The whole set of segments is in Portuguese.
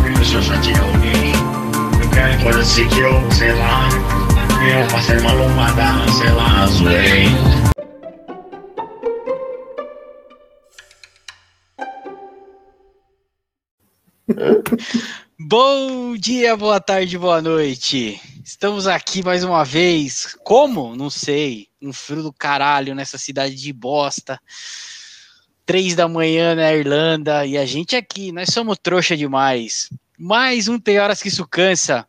que só tinha alguém. Assim que eu, sei lá, eu passei uma lombada, sei lá, zoei. Bom dia, boa tarde, boa noite. Estamos aqui mais uma vez. Como? Não sei. Um frio do caralho nessa cidade de bosta. Três da manhã na Irlanda e a gente aqui, nós somos trouxa demais. Mais um Tem Horas que Isso Cansa.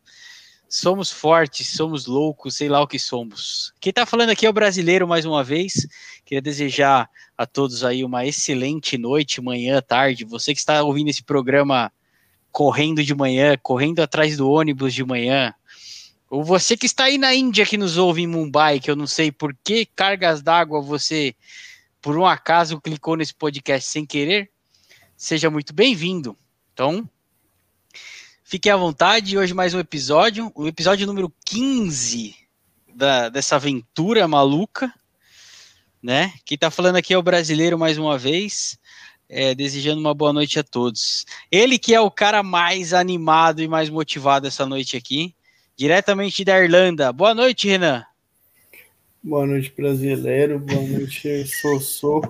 Somos fortes, somos loucos, sei lá o que somos. Quem tá falando aqui é o brasileiro mais uma vez. Queria desejar a todos aí uma excelente noite, manhã, tarde. Você que está ouvindo esse programa correndo de manhã, correndo atrás do ônibus de manhã, ou você que está aí na Índia que nos ouve em Mumbai, que eu não sei por que cargas d'água você, por um acaso, clicou nesse podcast sem querer, seja muito bem-vindo. Então, fiquem à vontade. Hoje mais um episódio, o episódio número 15 da, dessa aventura maluca, né? Quem está falando aqui é o brasileiro mais uma vez é, desejando uma boa noite a todos. Ele que é o cara mais animado e mais motivado essa noite aqui, diretamente da Irlanda. Boa noite, Renan. Boa noite, brasileiro. Boa noite, Sossô.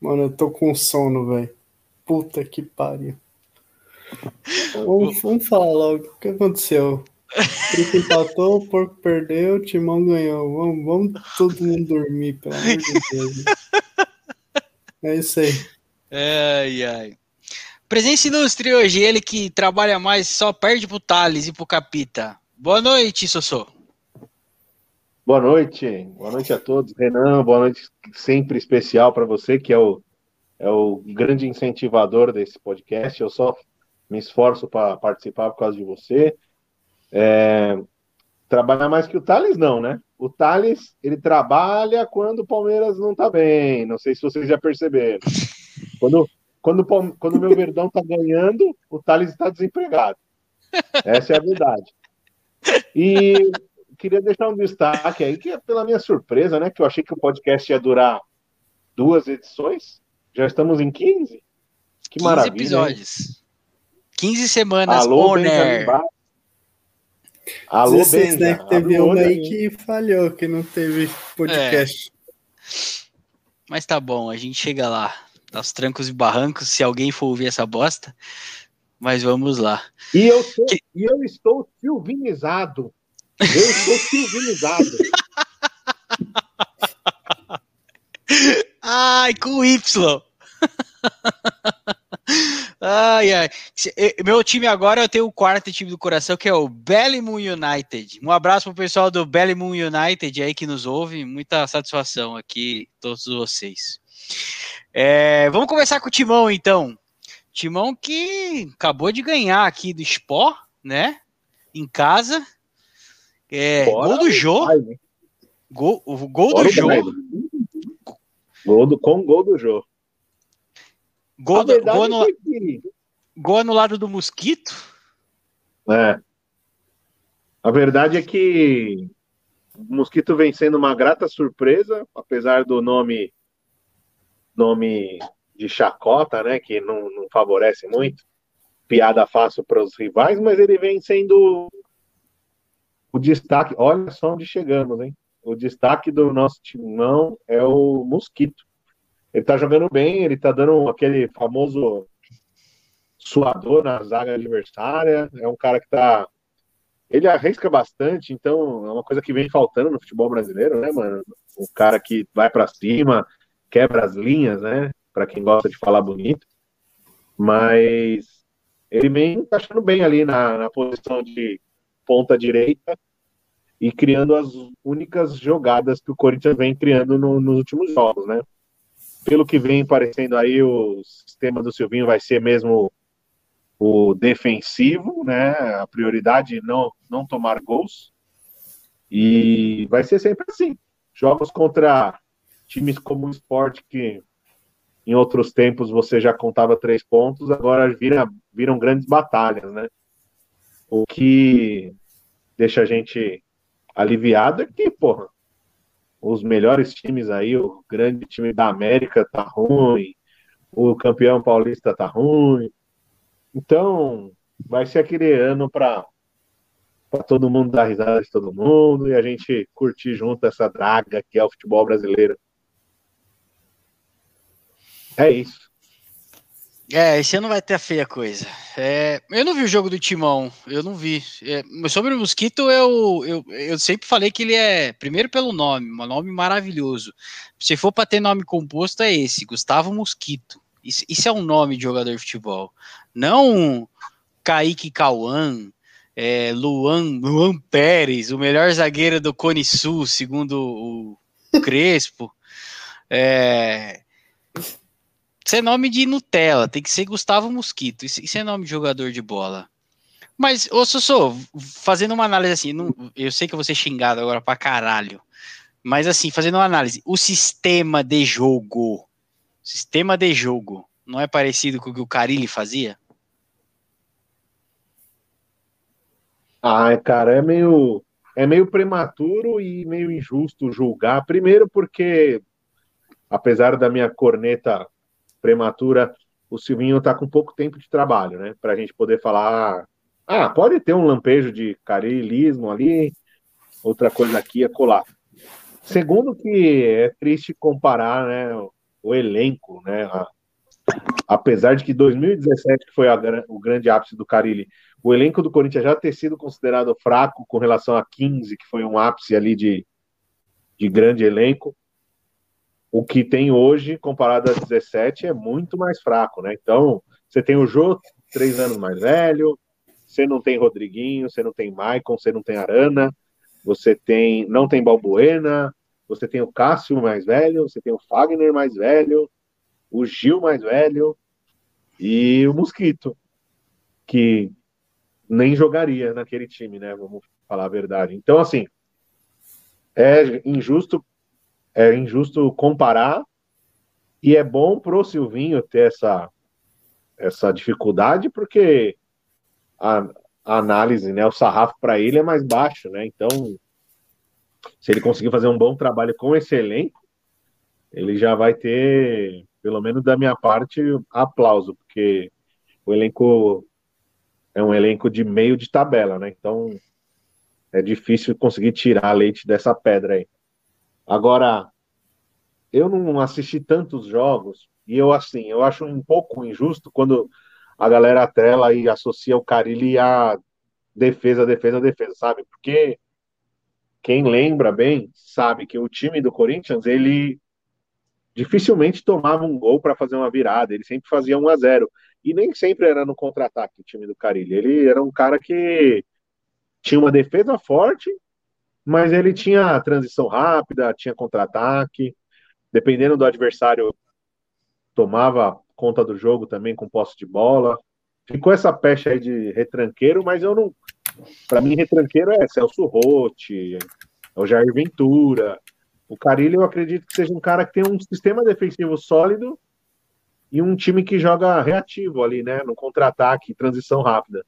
Mano, eu tô com sono, velho. Puta que pariu. Vamos, vamos falar logo. O que aconteceu? Trico empatou, o Porco perdeu, o Timão ganhou. Vamos, vamos todo mundo dormir, pelo amor de Deus. É isso aí. Ai, ai. Presença ilustre hoje, ele que trabalha mais só perde pro Thales e pro Capita. Boa noite, Sossô. Boa noite, boa noite a todos. Renan, boa noite sempre especial para você, que é o, é o grande incentivador desse podcast. Eu só me esforço para participar por causa de você. É, trabalhar mais que o Thales, não, né? O Thales, ele trabalha quando o Palmeiras não tá bem. Não sei se vocês já perceberam. Quando, quando, quando o meu Verdão tá ganhando, o Thales está desempregado. Essa é a verdade. E queria deixar um destaque aí, que é pela minha surpresa, né? Que eu achei que o podcast ia durar duas edições. Já estamos em 15. Que 15 maravilha. episódios. Hein? 15 semanas Alô, Honor. Alô, 16, né? Que teve Alô, uma aí que falhou, que não teve podcast. É. Mas tá bom, a gente chega lá aos trancos e barrancos, se alguém for ouvir essa bosta. Mas vamos lá. E eu, sou, que... e eu estou silvinizado. Eu estou silvinizado. Ai, com Y. ai, ai. Meu time agora eu tenho o quarto time do coração, que é o Bellymoon United. Um abraço pro pessoal do Bellymoon United aí que nos ouve. Muita satisfação aqui, todos vocês. É, vamos começar com o Timão, então. Timão que acabou de ganhar aqui do Sport, né? Em casa. É, gol do Jô. Gol, o gol do Jô. Gol do, com gol do Jô. Gol, do, gol, no, é que... gol anulado do Mosquito. É. A verdade é que o Mosquito vem sendo uma grata surpresa, apesar do nome nome de chacota, né, que não, não favorece muito, piada fácil para os rivais, mas ele vem sendo o destaque. Olha só onde chegamos, hein? O destaque do nosso timão é o Mosquito. Ele tá jogando bem, ele tá dando aquele famoso suador na zaga adversária. É um cara que tá. Ele arrisca bastante, então é uma coisa que vem faltando no futebol brasileiro, né, mano? Um cara que vai para cima, quebra as linhas, né? Para quem gosta de falar bonito. Mas ele vem encaixando bem ali na, na posição de ponta direita e criando as únicas jogadas que o Corinthians vem criando no, nos últimos jogos, né? Pelo que vem parecendo aí, o sistema do Silvinho vai ser mesmo o defensivo, né? A prioridade não não tomar gols. E vai ser sempre assim. Jogos contra times como o esporte, que em outros tempos você já contava três pontos, agora vira, viram grandes batalhas, né? O que deixa a gente aliviado é que, porra, os melhores times aí, o grande time da América tá ruim, o campeão paulista tá ruim, Então, vai ser aquele ano para para todo mundo dar risada de todo mundo e a gente curtir junto essa draga que é o futebol brasileiro. É isso. É, esse ano vai ter a feia coisa. É, eu não vi o jogo do Timão, eu não vi. É, sobre o Mosquito, eu, eu, eu sempre falei que ele é, primeiro pelo nome, um nome maravilhoso. Se for para ter nome composto, é esse, Gustavo Mosquito. Isso, isso é um nome de jogador de futebol. Não Kaique Cauã, é, Luan, Luan Pérez, o melhor zagueiro do Cone Sul, segundo o Crespo. É, isso é nome de Nutella, tem que ser Gustavo Mosquito. Isso, é nome de jogador de bola. Mas, ô Sossô, fazendo uma análise assim, não, eu sei que eu vou ser xingado agora pra caralho. Mas assim, fazendo uma análise, o sistema de jogo, sistema de jogo, não é parecido com o que o Carilli fazia? Ah, cara, é meio, é meio prematuro e meio injusto julgar. Primeiro, porque, apesar da minha corneta prematura, o Silvinho está com pouco tempo de trabalho, né? Para a gente poder falar. Ah, pode ter um lampejo de carilismo ali, outra coisa aqui a colar. Segundo, que é triste comparar né, o elenco, né? A, apesar de que 2017 que foi a, o grande ápice do Carilli, o elenco do Corinthians já ter sido considerado fraco com relação a 15, que foi um ápice ali de, de grande elenco. O que tem hoje, comparado a 17, é muito mais fraco, né? Então, você tem o Jô, três anos mais velho, você não tem Rodriguinho, você não tem Maicon, você não tem Arana, você tem não tem Balbuena, você tem o Cássio mais velho, você tem o Fagner mais velho, o Gil mais velho e o Mosquito, que nem jogaria naquele time, né? Vamos falar a verdade. Então, assim, é injusto, é injusto comparar e é bom pro Silvinho ter essa essa dificuldade porque a, a análise, né, o sarrafo para ele é mais baixo, né? Então, se ele conseguir fazer um bom trabalho com esse elenco, ele já vai ter, pelo menos da minha parte, aplauso, porque o elenco é um elenco de meio de tabela, né? Então é difícil conseguir tirar leite dessa pedra aí. Agora, eu não assisti tantos jogos e eu assim, eu acho um pouco injusto quando a galera atrela e associa o Carilli a defesa, defesa, defesa, sabe? Porque quem lembra bem sabe que o time do Corinthians ele dificilmente tomava um gol para fazer uma virada, ele sempre fazia 1 a 0 e nem sempre era no contra-ataque o time do Carilli. Ele era um cara que tinha uma defesa forte, mas ele tinha transição rápida, tinha contra-ataque. Dependendo do adversário, tomava conta do jogo também com posse de bola. Ficou essa pecha aí de retranqueiro, mas eu não. Para mim, retranqueiro é Celso Rotti, é o Jair Ventura. O Carilli, eu acredito que seja um cara que tem um sistema defensivo sólido e um time que joga reativo ali, né? No contra-ataque, transição rápida.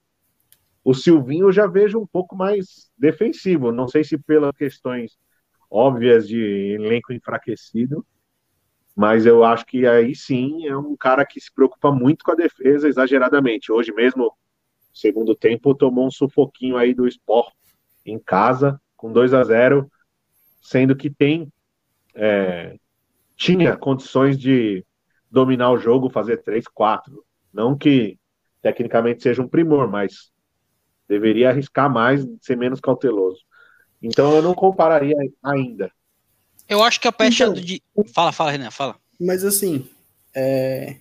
O Silvinho eu já vejo um pouco mais defensivo. Não sei se pelas questões óbvias de elenco enfraquecido, mas eu acho que aí sim é um cara que se preocupa muito com a defesa exageradamente. Hoje mesmo, segundo tempo, tomou um sufoquinho aí do Sport em casa, com 2 a 0 sendo que tem é, tinha condições de dominar o jogo, fazer três, quatro. Não que tecnicamente seja um primor, mas deveria arriscar mais, ser menos cauteloso. Então eu não compararia ainda. Eu acho que a pecha então, de. Fala, fala, Renan, fala. Mas assim, é...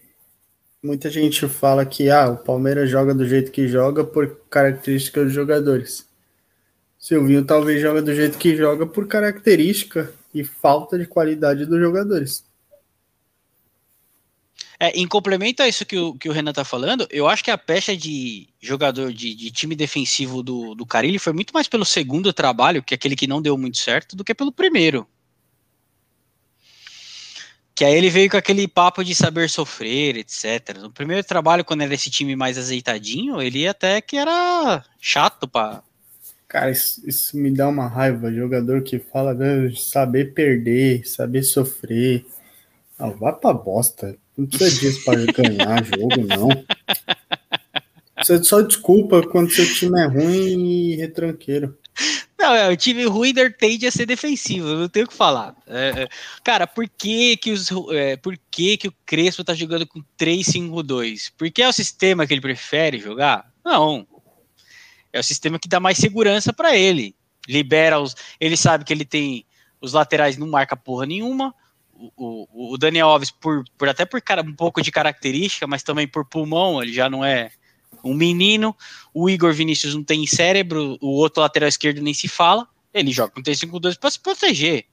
muita gente fala que ah, o Palmeiras joga do jeito que joga por características dos jogadores. Silvinho talvez joga do jeito que joga por característica e falta de qualidade dos jogadores. É, em complemento a isso que o, que o Renan tá falando, eu acho que a pecha de jogador de, de time defensivo do, do Carilli foi muito mais pelo segundo trabalho, que é aquele que não deu muito certo, do que pelo primeiro. Que aí ele veio com aquele papo de saber sofrer, etc. No primeiro trabalho, quando era esse time mais azeitadinho, ele até que era chato pra. Cara, isso, isso me dá uma raiva. Jogador que fala de saber perder, saber sofrer. Ah, vai pra bosta. Não precisa disso para ganhar jogo, não. Você só desculpa quando seu time é ruim e retranqueiro. Não, é, o time ruim tende a ser defensivo, não tenho o que falar. É, é, cara, por que que, os, é, por que que o Crespo tá jogando com 3-5-2? Porque é o sistema que ele prefere jogar? Não. É o sistema que dá mais segurança para ele. Libera os. Ele sabe que ele tem. Os laterais não marca porra nenhuma. O, o, Daniel Alves, por, por até por cara, um pouco de característica, mas também por pulmão, ele já não é um menino. O Igor Vinícius não tem cérebro, o outro lateral esquerdo nem se fala. Ele joga com 3-5-2 para se proteger.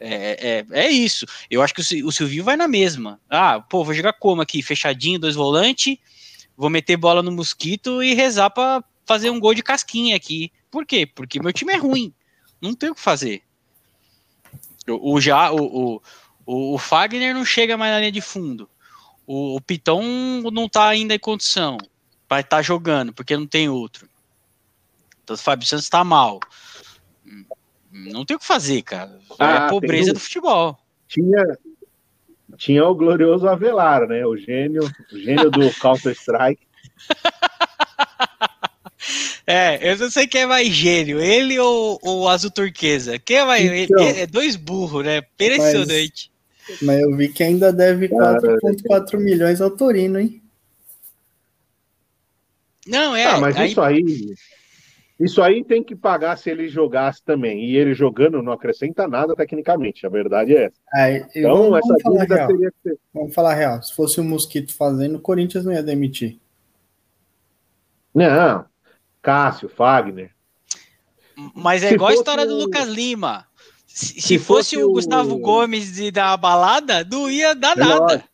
É, é, é, isso. Eu acho que o, Silvinho vai na mesma. Ah, pô, vou jogar como aqui? Fechadinho, dois volantes, vou meter bola no mosquito e rezar para fazer um gol de casquinha aqui. Por quê? Porque meu time é ruim. Não tem o que fazer. O, o já, o, o, o Fagner não chega mais na linha de fundo. O, o Piton não tá ainda em condição para estar tá jogando, porque não tem outro. Então o Fábio Santos está mal. Não tem o que fazer, cara. É ah, a pobreza do futebol. Tinha, tinha o glorioso Avelar, né? O gênio, o gênio do Counter-Strike. É, eu não sei quem é mais gênio, ele ou o azul turquesa. Quem é mais. Então, é dois burros, né? Impressionante. Mas, eu vi que ainda deve 4,4 milhões ao Torino, hein? Não, é. Ah, mas aí... isso aí. Isso aí tem que pagar se ele jogasse também. E ele jogando não acrescenta nada tecnicamente. A verdade é essa. Aí, então, vamos, essa vamos dúvida teria que ser. Vamos falar real. Se fosse o Mosquito fazendo, o Corinthians não ia demitir. Não. Cássio, Fagner. Mas é se igual a história do Lucas Lima. Se, se, se fosse, fosse, o Gustavo Gomes de da balada, não ia dar é nada.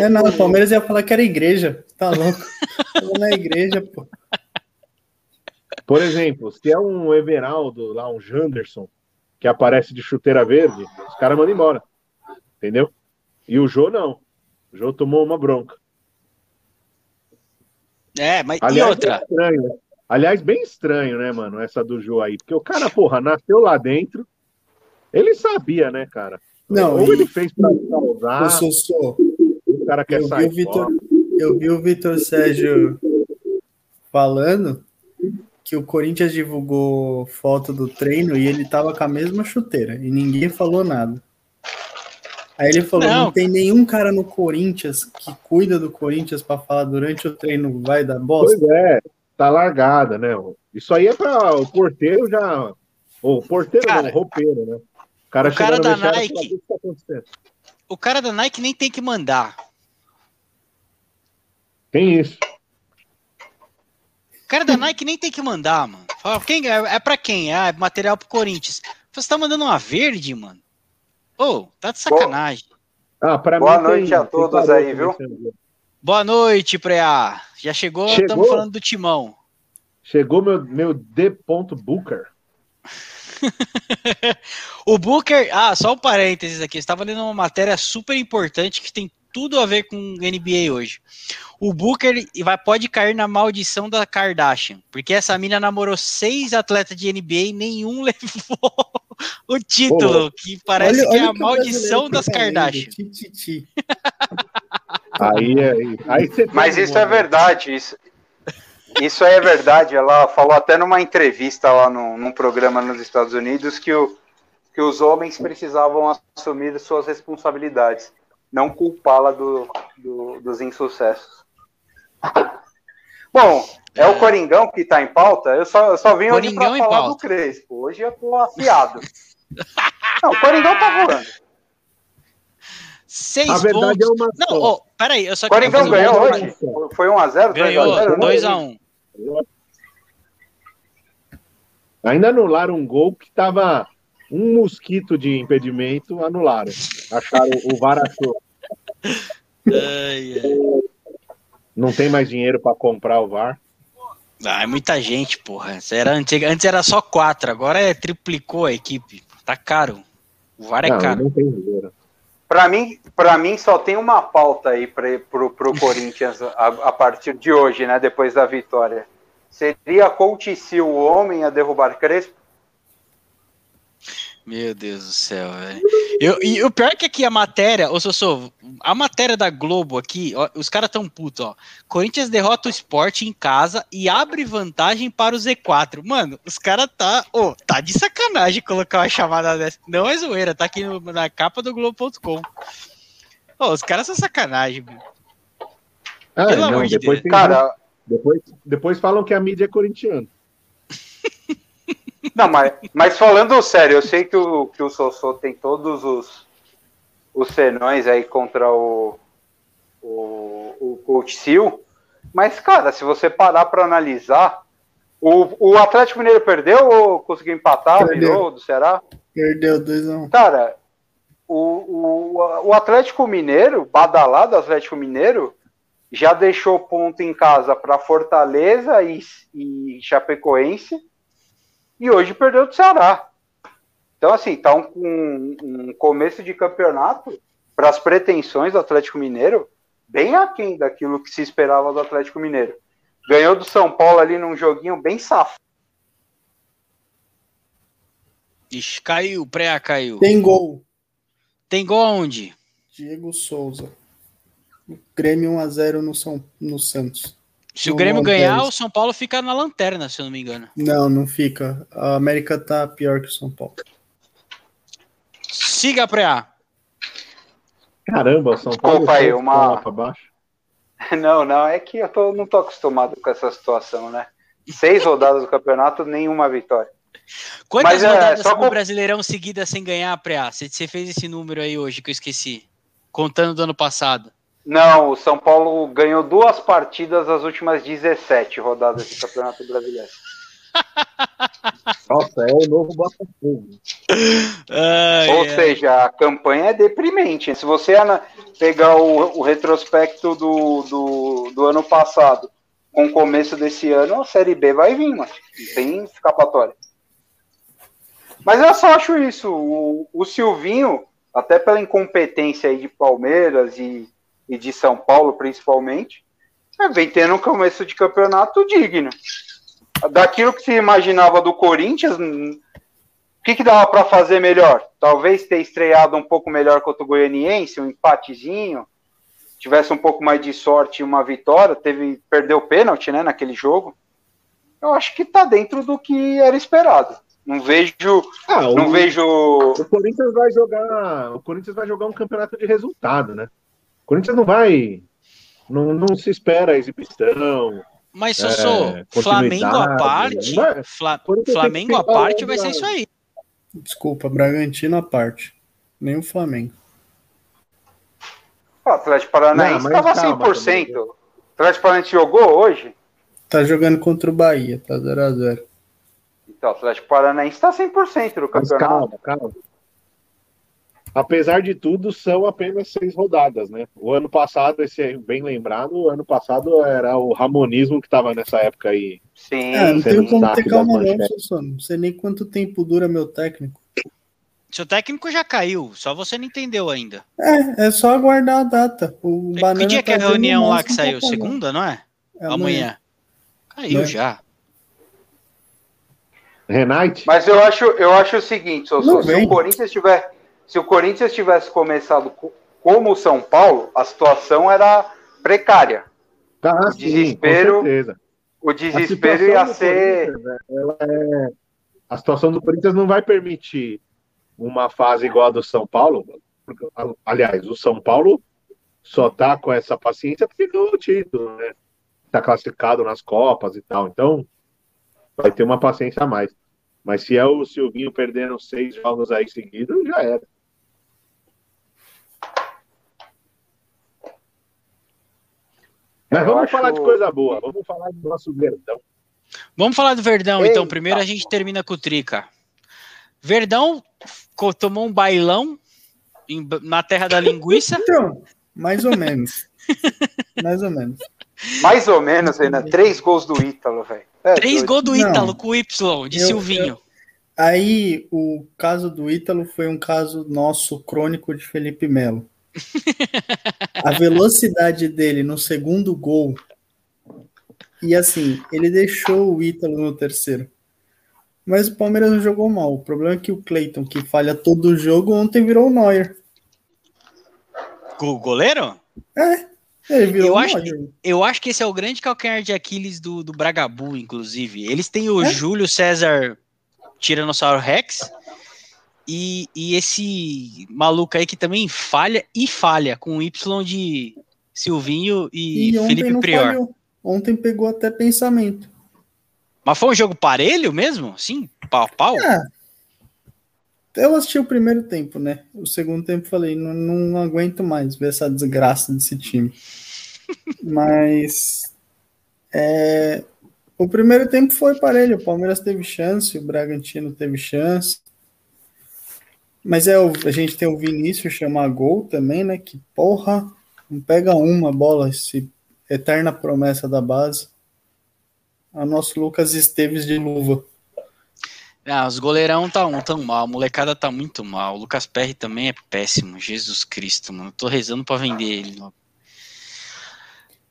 É nada, o Palmeiras ia falar que era igreja. Tá louco? na igreja, pô. Por exemplo, se é um Everaldo, lá, um Janderson, que aparece de chuteira verde, os caras mandam embora. Entendeu? E o Jô não. O Jô tomou uma bronca. É, mas Aliás, e outra? Estranho, né? Aliás, bem estranho, né, mano, essa do Jô aí. Porque o cara, porra, nasceu lá dentro. Ele sabia, né, cara? Não, Ou ele fez pra causar. Eu sou, sou. O cara quer eu sair. Vi Victor, eu vi o Vitor Sérgio falando que o Corinthians divulgou foto do treino e ele tava com a mesma chuteira e ninguém falou nada. Aí ele falou: não, não tem nenhum cara no Corinthians que cuida do Corinthians para falar durante o treino vai dar bosta. Pois é, tá largada, né? Isso aí é para o porteiro já. O porteiro cara, não, o roupeiro, né? O cara, o cara da Nike. Tá o cara da Nike nem tem que mandar. Tem isso. O cara da Nike nem tem que mandar, mano. Fala, quem, é, é pra quem? Ah, é material pro Corinthians. Você tá mandando uma verde, mano? Ô, oh, tá de sacanagem. Ah, Boa noite tem, a todos aí, viu? Boa noite, Preá. Já chegou, estamos falando do Timão. Chegou meu, meu D. Booker. o Booker, ah, só um parênteses aqui, estava lendo uma matéria super importante que tem tudo a ver com NBA hoje. O Booker vai, pode cair na maldição da Kardashian, porque essa mina namorou seis atletas de NBA e nenhum levou o título, que parece olha, que é a maldição das Kardashian. aí, aí, aí Mas isso é verdade, isso, isso é verdade. Ela falou até numa entrevista lá no, num programa nos Estados Unidos que, o, que os homens precisavam assumir suas responsabilidades não culpá-la do, do, dos insucessos. Bom, é, o Coringão que está em pauta. Eu só, eu só vim hoje para falar pauta. do Crespo. Hoje eu tô afiado. não, o Coringão tá voando. Seis A verdade pontos. é uma Não, oh, peraí, eu só Coringão ganhou hoje? Foi 1x0? Ganhou, 2x1. Ainda anularam um gol que estava um mosquito de impedimento, anularam. Acharam o VAR achou. Ai, ai. Não tem mais dinheiro para comprar o VAR. Ah, é muita gente, porra. Era antiga, antes era só quatro, agora é triplicou a equipe. Tá caro. O VAR é não, caro. Não tem dinheiro. Para mim, para mim só tem uma pauta aí para pro, pro Corinthians a, a, partir de hoje, né? Depois da vitória. Seria Coutinho o homem a derrubar Crespo? Meu Deus do céu, velho. Eu, e o pior é que aqui a matéria, ô Sossô, a matéria da Globo aqui, ó, os caras tão putos, ó. Corinthians derrota o esporte em casa e abre vantagem para o Z4. Mano, os caras tá. Ô, tá de sacanagem colocar uma chamada dessa. Não é zoeira, tá aqui no- na capa do Globo.com. Ô, os caras são sacanagem, meu. Ah, Pelo não, amor de depois Deus. Cara, depois, depois falam que a mídia é corintiana. Não, mas, mas falando sério, eu sei que o, que o Sossô tem todos os, os senões aí contra o, o, o Coach Sil, mas, cara, se você parar para analisar, o, o Atlético Mineiro perdeu ou conseguiu empatar, Perdeu. virou do Ceará? Perdeu 2x1. Cara, o, o, o Atlético Mineiro, badalado Atlético Mineiro, já deixou ponto em casa para Fortaleza e, e Chapecoense e hoje perdeu do Ceará. Então, assim, tá um, um, um começo de campeonato para as pretensões do Atlético Mineiro bem aquém daquilo que se esperava do Atlético Mineiro. Ganhou do São Paulo ali num joguinho bem safado. Ixi, caiu, pré caiu. Tem gol. Tem gol aonde? Diego Souza. O Grêmio 1x0 no, São, no Santos. Se o Grêmio ganhar, o São Paulo fica na lanterna, se eu não me engano. Não, não fica. A América tá pior que o São Paulo. Siga, pré Caramba, o São Paulo Desculpa aí, uma- pra baixo. Não, não, é que eu tô- não tô acostumado com essa situação, né? Seis rodadas do campeonato, nenhuma vitória. Quantas Mas é, rodadas só no com- Brasileirão seguidas sem ganhar, Preá? Você você fez esse número aí hoje que eu esqueci. Contando do ano passado. Não, o São Paulo ganhou duas partidas das últimas 17 rodadas do Campeonato Brasileiro. Nossa, é o novo Botafogo. Ai, Ou ai. seja, a campanha é deprimente. Se você pegar o, o retrospecto do, do, do ano passado com o começo desse ano, a Série B vai vir, mas não tem escapatória. Mas eu só acho isso. O, o Silvinho, até pela incompetência aí de Palmeiras e, e de São Paulo, principalmente, é, vem tendo um começo de campeonato digno. Daquilo que se imaginava do Corinthians, hum, o que, que dava para fazer melhor? Talvez ter estreado um pouco melhor contra o Goianiense, um empatezinho, tivesse um pouco mais de sorte e uma vitória, teve perdeu o pênalti, né, naquele jogo. Eu acho que tá dentro do que era esperado. Não vejo, Ah, não o, vejo. o Corinthians vai jogar. O Corinthians vai jogar um campeonato de resultado, né? Corinthians não vai. Não, não se espera a exibição. Mas, Sossô, É, Flamengo à parte, é? Fla- que Flamengo à parte vai ser isso aí. Desculpa, Bragantino à parte. Nem o Flamengo. O Atlético Paranaense mas estava calma 100%. O Atlético Paranaense jogou hoje? Tá jogando contra o Bahia, tá 0x0. Então, o Atlético Paranaense está 100% do Mas campeonato. calma, calma. Apesar de tudo, são apenas seis rodadas, né? O ano passado, esse é bem lembrado, o ano passado era o Ramonismo que estava nessa época aí. Sim, É, não tenho não como tá ter calma não. Sossô. Não sei nem quanto tempo dura meu técnico. Seu técnico já caiu, só você não entendeu ainda. É, é só aguardar a data. O que dia que é a tá reunião lá que saiu? fazer. Segunda, não é? É Amanhã. Caiu É. já. Renate? Mas eu acho, eu acho o seguinte, Sossô, Não se o Corinthians tiver, se o Corinthians tivesse começado co- como o São Paulo, a situação era precária. Ah, o sim, desespero certeza. O A desespero situação ia ser né, é- A situação do Corinthians não vai permitir uma fase igual a do São Paulo. porque, aliás, o São Paulo só tá com essa paciência porque ganhou o título, né? Tá classificado nas Copas e tal. Então, vai ter uma paciência a mais. Mas se é o Silvinho perdendo seis jogos aí seguidos, já era. Mas Eu vamos acho- falar de coisa boa. Vamos falar do nosso verdão. Vamos falar do Verdão, então. Eita. Primeiro a gente termina com o Trica. Verdão tomou um bailão em- na terra da linguiça. Então, mais ou menos. mais ou menos. mais ou menos, Renan, três gols do Ítalo, velho. É Três gols do Não. Ítalo com Y, de Eu- Silvinho. Aí, o caso do Ítalo foi um caso nosso crônico de Felipe Melo. A velocidade dele no segundo gol. E assim, ele deixou o Ítalo no terceiro. Mas o Palmeiras não jogou mal. O problema é que o Cleiton, que falha todo o jogo, ontem virou o Neuer. O goleiro? É, ele virou Eu o acho, Neuer. eu acho que esse é o grande calcanhar de Aquiles do, do Bragabu, inclusive. Eles têm o É? Júlio César Tiranossauro Rex e, e esse maluco aí que também falha e falha com o Y de Silvinho e, E Felipe Prior. falhou. Ontem pegou até pensamento. Mas foi um jogo parelho mesmo? Sim, pau a pau? É. Eu assisti o primeiro tempo, né? O segundo tempo falei, não, não aguento mais ver essa desgraça desse time. Mas é, o primeiro tempo foi parelho. O Palmeiras teve chance, o Bragantino teve chance. Mas é, o- a gente tem o Vinícius chamar gol também, né? Que porra, não pega uma bola, esse eterna promessa da base. A nosso Lucas Esteves de luva. Ah, os goleirão tá um tão mal, a molecada tá muito mal. O Lucas Perry também é péssimo. Jesus Cristo, mano. Tô rezando pra vender ele. logo.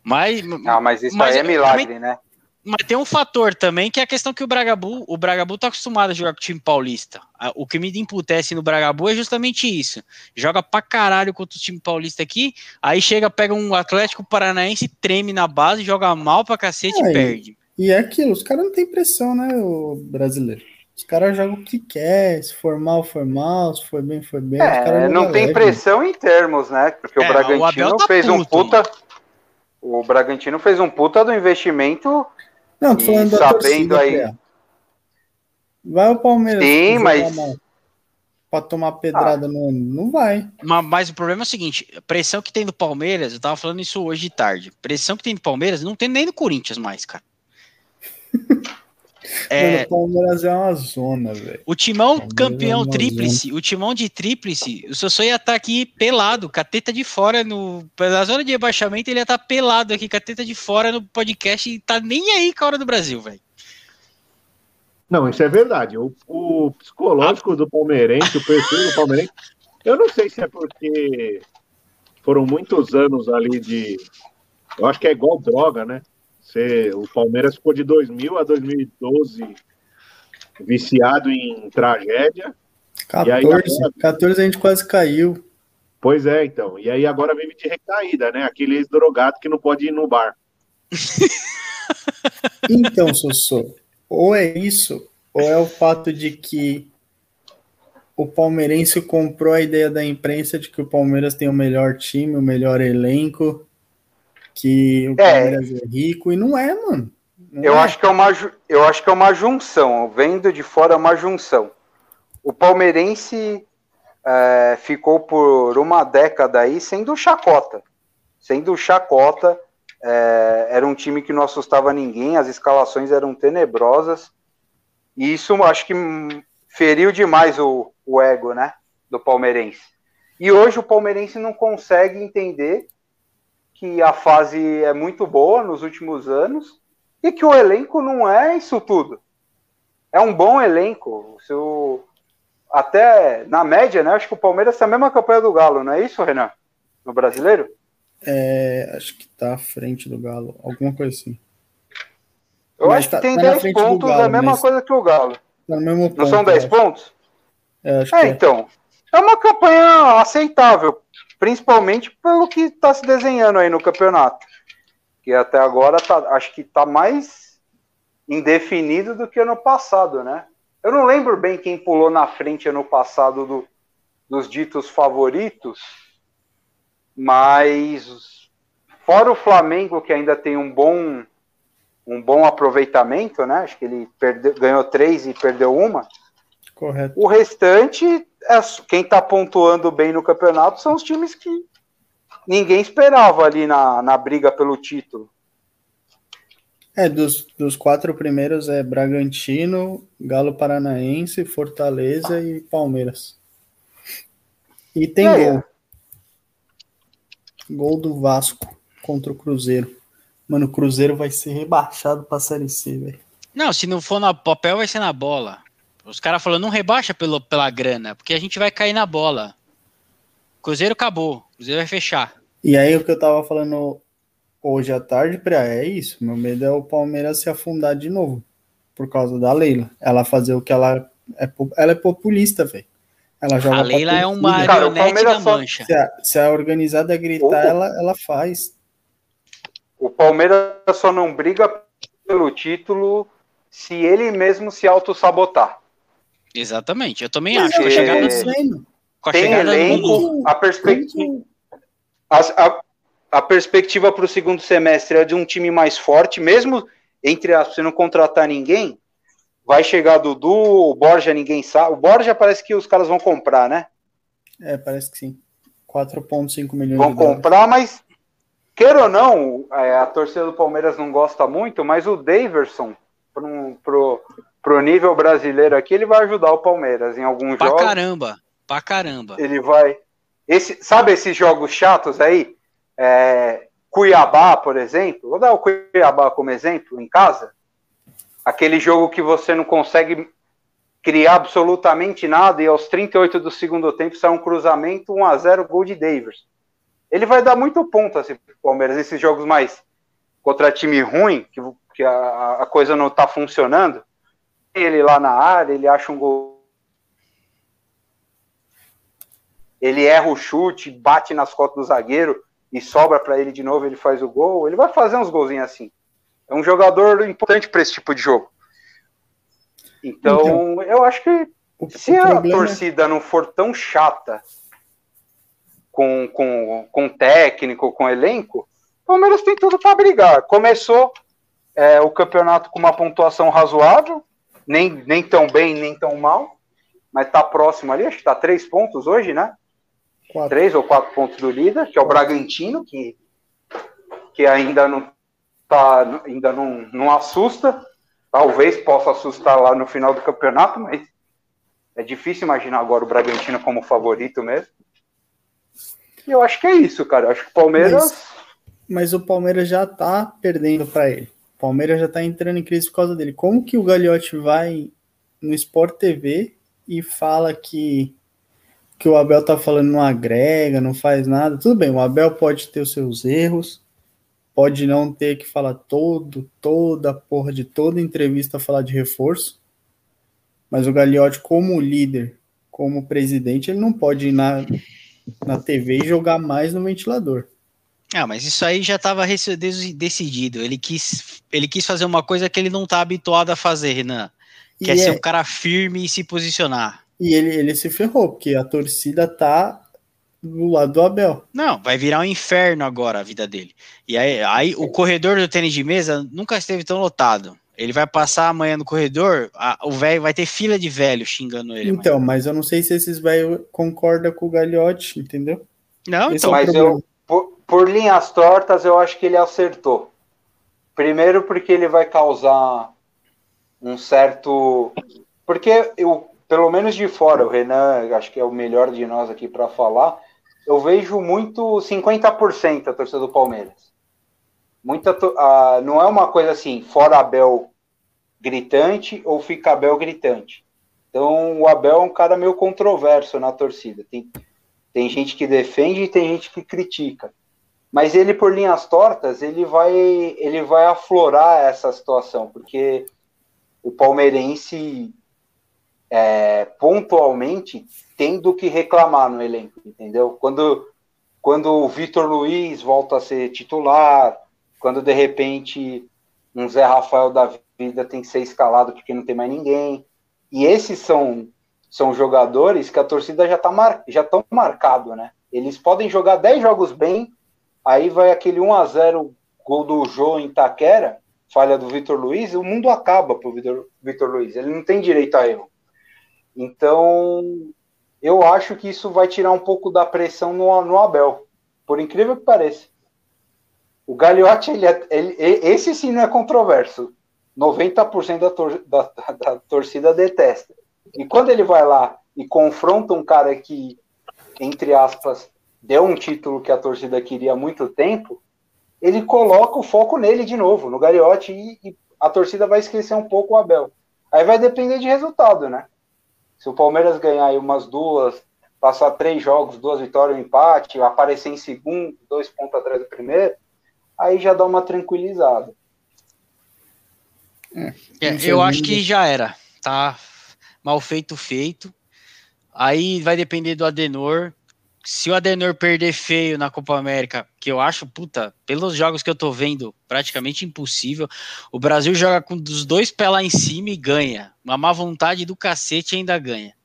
Mas, Ah, mas isso Mas aí é milagre, né? Mas tem um fator também que é a questão que o Bragabu, o Bragabu tá acostumado a jogar com o time paulista. O que me emputece no Bragabu é justamente isso. Joga pra caralho contra o time paulista aqui, aí chega, pega um Atlético Paranaense, treme na base, joga mal pra cacete Aí. e perde. E é aquilo, os caras não têm pressão, né, o brasileiro. Os caras jogam o que quer, se for mal, foi mal, se foi bem, foi bem. É, não tem leve. pressão em termos, né? Porque É, o o Bragantino tá fez um puto, puta. O Bragantino fez um puta do investimento. Não, tô E falando da sabendo torcida, aí- Pé. Vai o Palmeiras Sim, mas- mal pra tomar pedrada no ano. Não vai. Ma- Mas, o problema é o seguinte: a pressão que tem do Palmeiras, eu tava falando isso hoje de tarde. Pressão que tem do Palmeiras não tem nem no Corinthians mais, cara. Mano, É, o Palmeiras é uma zona, velho. o timão Palmeiras campeão é tríplice, o timão de tríplice, o Sossô ia estar aqui pelado, com a teta de fora no. Na zona de rebaixamento, ele ia estar pelado aqui, com a teta de fora no podcast e tá nem aí com a hora do Brasil, velho. Não, isso é verdade. O, o psicológico do palmeirense, o perfil do palmeirense, eu não sei se é porque foram muitos anos ali de. Eu acho que é igual droga, né? Você, o Palmeiras ficou de 2000 a 2012 viciado em tragédia. E aí 14, agora- 14 a gente quase caiu. Pois é, então. E aí agora vive de recaída, né? Aquele ex-drogado que não pode ir no bar. Então, Sossô, ou é isso, ou é o fato de que o palmeirense comprou a ideia da imprensa de que o Palmeiras tem o melhor time, o melhor elenco, que o É. Palmeiras é rico, e não é, mano. Não Eu é. acho que é uma, eu acho que é uma junção. Vendo de fora é uma junção. O palmeirense é, ficou por uma década aí sendo chacota. Sendo chacota. é, era um time que não assustava ninguém, as escalações eram tenebrosas. E isso acho que feriu demais o, o ego, né? Do palmeirense. E hoje o palmeirense não consegue entender que a fase é muito boa nos últimos anos e que o elenco não é isso tudo. É um bom elenco. Se o- Até na média, né? Acho que o Palmeiras tem a mesma campanha do Galo, não é isso, Renan? No brasileiro? É, acho que tá à frente do Galo, alguma coisa assim. Eu Mas acho tá- que tem tá na 10 frente do pontos, Galo, é a mesma mas- coisa que o Galo. Tá no mesmo Não ponto, são 10 eu acho. pontos? É, acho É, é. então. É uma campanha aceitável, principalmente pelo que está se desenhando aí no campeonato. Que até agora tá, acho que está mais indefinido do que ano passado, né? Eu não lembro bem quem pulou na frente ano passado do- dos ditos favoritos, mas fora o Flamengo, que ainda tem um bom, um bom aproveitamento, né? Acho que ele perdeu, ganhou três e perdeu uma. correto. O restante, é, quem está pontuando bem no campeonato são os times que ninguém esperava ali na, na briga pelo título. É, dos, dos quatro primeiros é Bragantino, Galo Paranaense, Fortaleza e Palmeiras. E tem É. gol. Gol do Vasco contra o Cruzeiro. Mano, o Cruzeiro vai ser rebaixado pra Série C, velho. Não, se não for no papel, vai ser na bola. Os caras falaram, não rebaixa pelo, pela grana, porque a gente vai cair na bola. Cruzeiro acabou, Cruzeiro vai fechar. E aí, o que eu tava falando hoje à tarde, pra é isso. Meu medo é o Palmeiras se afundar de novo. por causa da Leila. Ela fazer o que ela é, ela é populista, velho. Ela joga A Leila é um marionete da mancha. Se a, se a organizada gritar, Opa. ela, ela faz. O Palmeiras só não briga pelo título se ele mesmo se auto-sabotar. Exatamente, eu também Mas acho. Com a é- acontecendo. com a Tem chegada elenco, Lulu. a perspectiva. A, a, a perspectiva para o segundo semestre é de um time mais forte, mesmo entre aspas, se não contratar ninguém, vai chegar Dudu, o Borja ninguém sabe. O Borja parece que os caras vão comprar, né? É, parece que sim. 4,5 milhões Vão de dólares. comprar, mas queira ou não, é, a torcida do Palmeiras não gosta muito, mas o Daverson, pro, pro, pro nível brasileiro aqui, ele vai ajudar o Palmeiras em alguns Pra jogos. caramba, pra caramba. ele vai. Esse, sabe esses jogos chatos aí? É, Cuiabá, por exemplo. Vou dar o Cuiabá como exemplo em casa. Aquele jogo que você não consegue criar absolutamente nada e aos 38 do segundo tempo sai um cruzamento 1 a 0 gol de Davis. Ele vai dar muito ponto assim, pro Palmeiras nesses jogos mais contra time ruim, que, que a, a coisa não tá funcionando. Ele lá na área, ele acha um gol ele erra o chute, bate nas costas do zagueiro e sobra para ele de novo, ele faz o gol. Ele vai fazer uns golzinhos assim. É um jogador importante para esse tipo de jogo. Então, eu acho que O, se o a problema torcida não for tão chata com, com, com técnico, com elenco, o Palmeiras tem tudo para brigar. Começou é, o campeonato com uma pontuação razoável, nem, nem tão bem, nem tão mal, mas tá próximo ali, acho que tá três pontos hoje, né? quatro. três ou quatro pontos do líder, que é o Bragantino, que, que ainda não tá, ainda não, não assusta. Talvez possa assustar lá no final do campeonato, mas é difícil imaginar agora o Bragantino como favorito mesmo. E eu acho que é isso, cara. Eu acho que o Palmeiras. Mas o Palmeiras já tá perdendo para ele. Palmeiras já tá entrando em crise por causa dele. Como que o Gagliotti vai no Sport TV e fala que que o Abel tá falando não agrega, não faz nada? Tudo bem, o Abel pode ter os seus erros, pode não ter que falar todo, toda porra de toda entrevista falar de reforço. Mas o Gagliotti como líder, como presidente, ele não pode ir na na TV e jogar mais no ventilador. Ah, mas isso aí já estava decidido. Ele quis, ele quis fazer uma coisa que ele não tá habituado a fazer, Renan. Que E é, ser é- um cara firme e se posicionar. E ele, ele se ferrou, porque a torcida tá do lado do Abel. Não, vai virar um inferno agora a vida dele. E aí, aí o corredor do tênis de mesa nunca esteve tão lotado. Ele vai passar amanhã no corredor, a- o velho vai ter fila de velho xingando ele. Então, mas eu não sei se esses velhos concordam com o Gagliotti, entendeu? amanhã. não, esse então. é o mas problema. eu, por, por linhas tortas, eu acho que ele acertou. Primeiro, porque ele vai causar um certo. Porque eu, pelo menos de fora, o Renan, acho que é o melhor de nós aqui para falar, eu vejo muito 50% a torcida do Palmeiras. Muita, não é uma coisa assim, fora Abel gritante ou fica Abel gritante. Então, o Abel é um cara meio controverso na torcida. Tem, tem gente que defende e tem gente que critica. Mas ele, por linhas tortas, ele vai, ele vai aflorar essa situação, porque o palmeirense, é, pontualmente, tem do que reclamar no elenco, entendeu? Quando, quando o Vitor Luiz volta a ser titular, quando de repente um Zé Rafael da vida tem que ser escalado porque não tem mais ninguém. E esses são, são jogadores que a torcida já está mar, já tão marcado, né? Eles podem jogar 10 jogos bem, aí vai aquele 1 a 0 gol do Jô em Taquera, falha do Vitor Luiz, o mundo acaba pro Vitor, Vitor Luiz. Ele não tem direito a erro. Então, eu acho que isso vai tirar um pouco da pressão no, no Abel, por incrível que pareça. O Gagliotti, ele, é- ele- esse sim não é controverso. 90% da, tor da, da torcida detesta. E quando ele vai lá e confronta um cara que, entre aspas, deu um título que a torcida queria há muito tempo, ele coloca o foco nele de novo, no Gagliotti, e, e a torcida vai esquecer um pouco o Abel. Aí vai depender de resultado, né? Se o Palmeiras ganhar aí umas duas, passar três jogos, duas vitórias, um empate, aparecer em segundo, dois pontos atrás do primeiro, aí já dá uma tranquilizada. É, eu acho que já era, tá? Mal feito, feito. Aí vai depender do Adenor. Se o Adenor perder feio na Copa América, que eu acho, puta, pelos jogos que eu tô vendo, praticamente impossível. O Brasil joga com os dois pés lá em cima e ganha. Uma má vontade do cacete ainda ganha.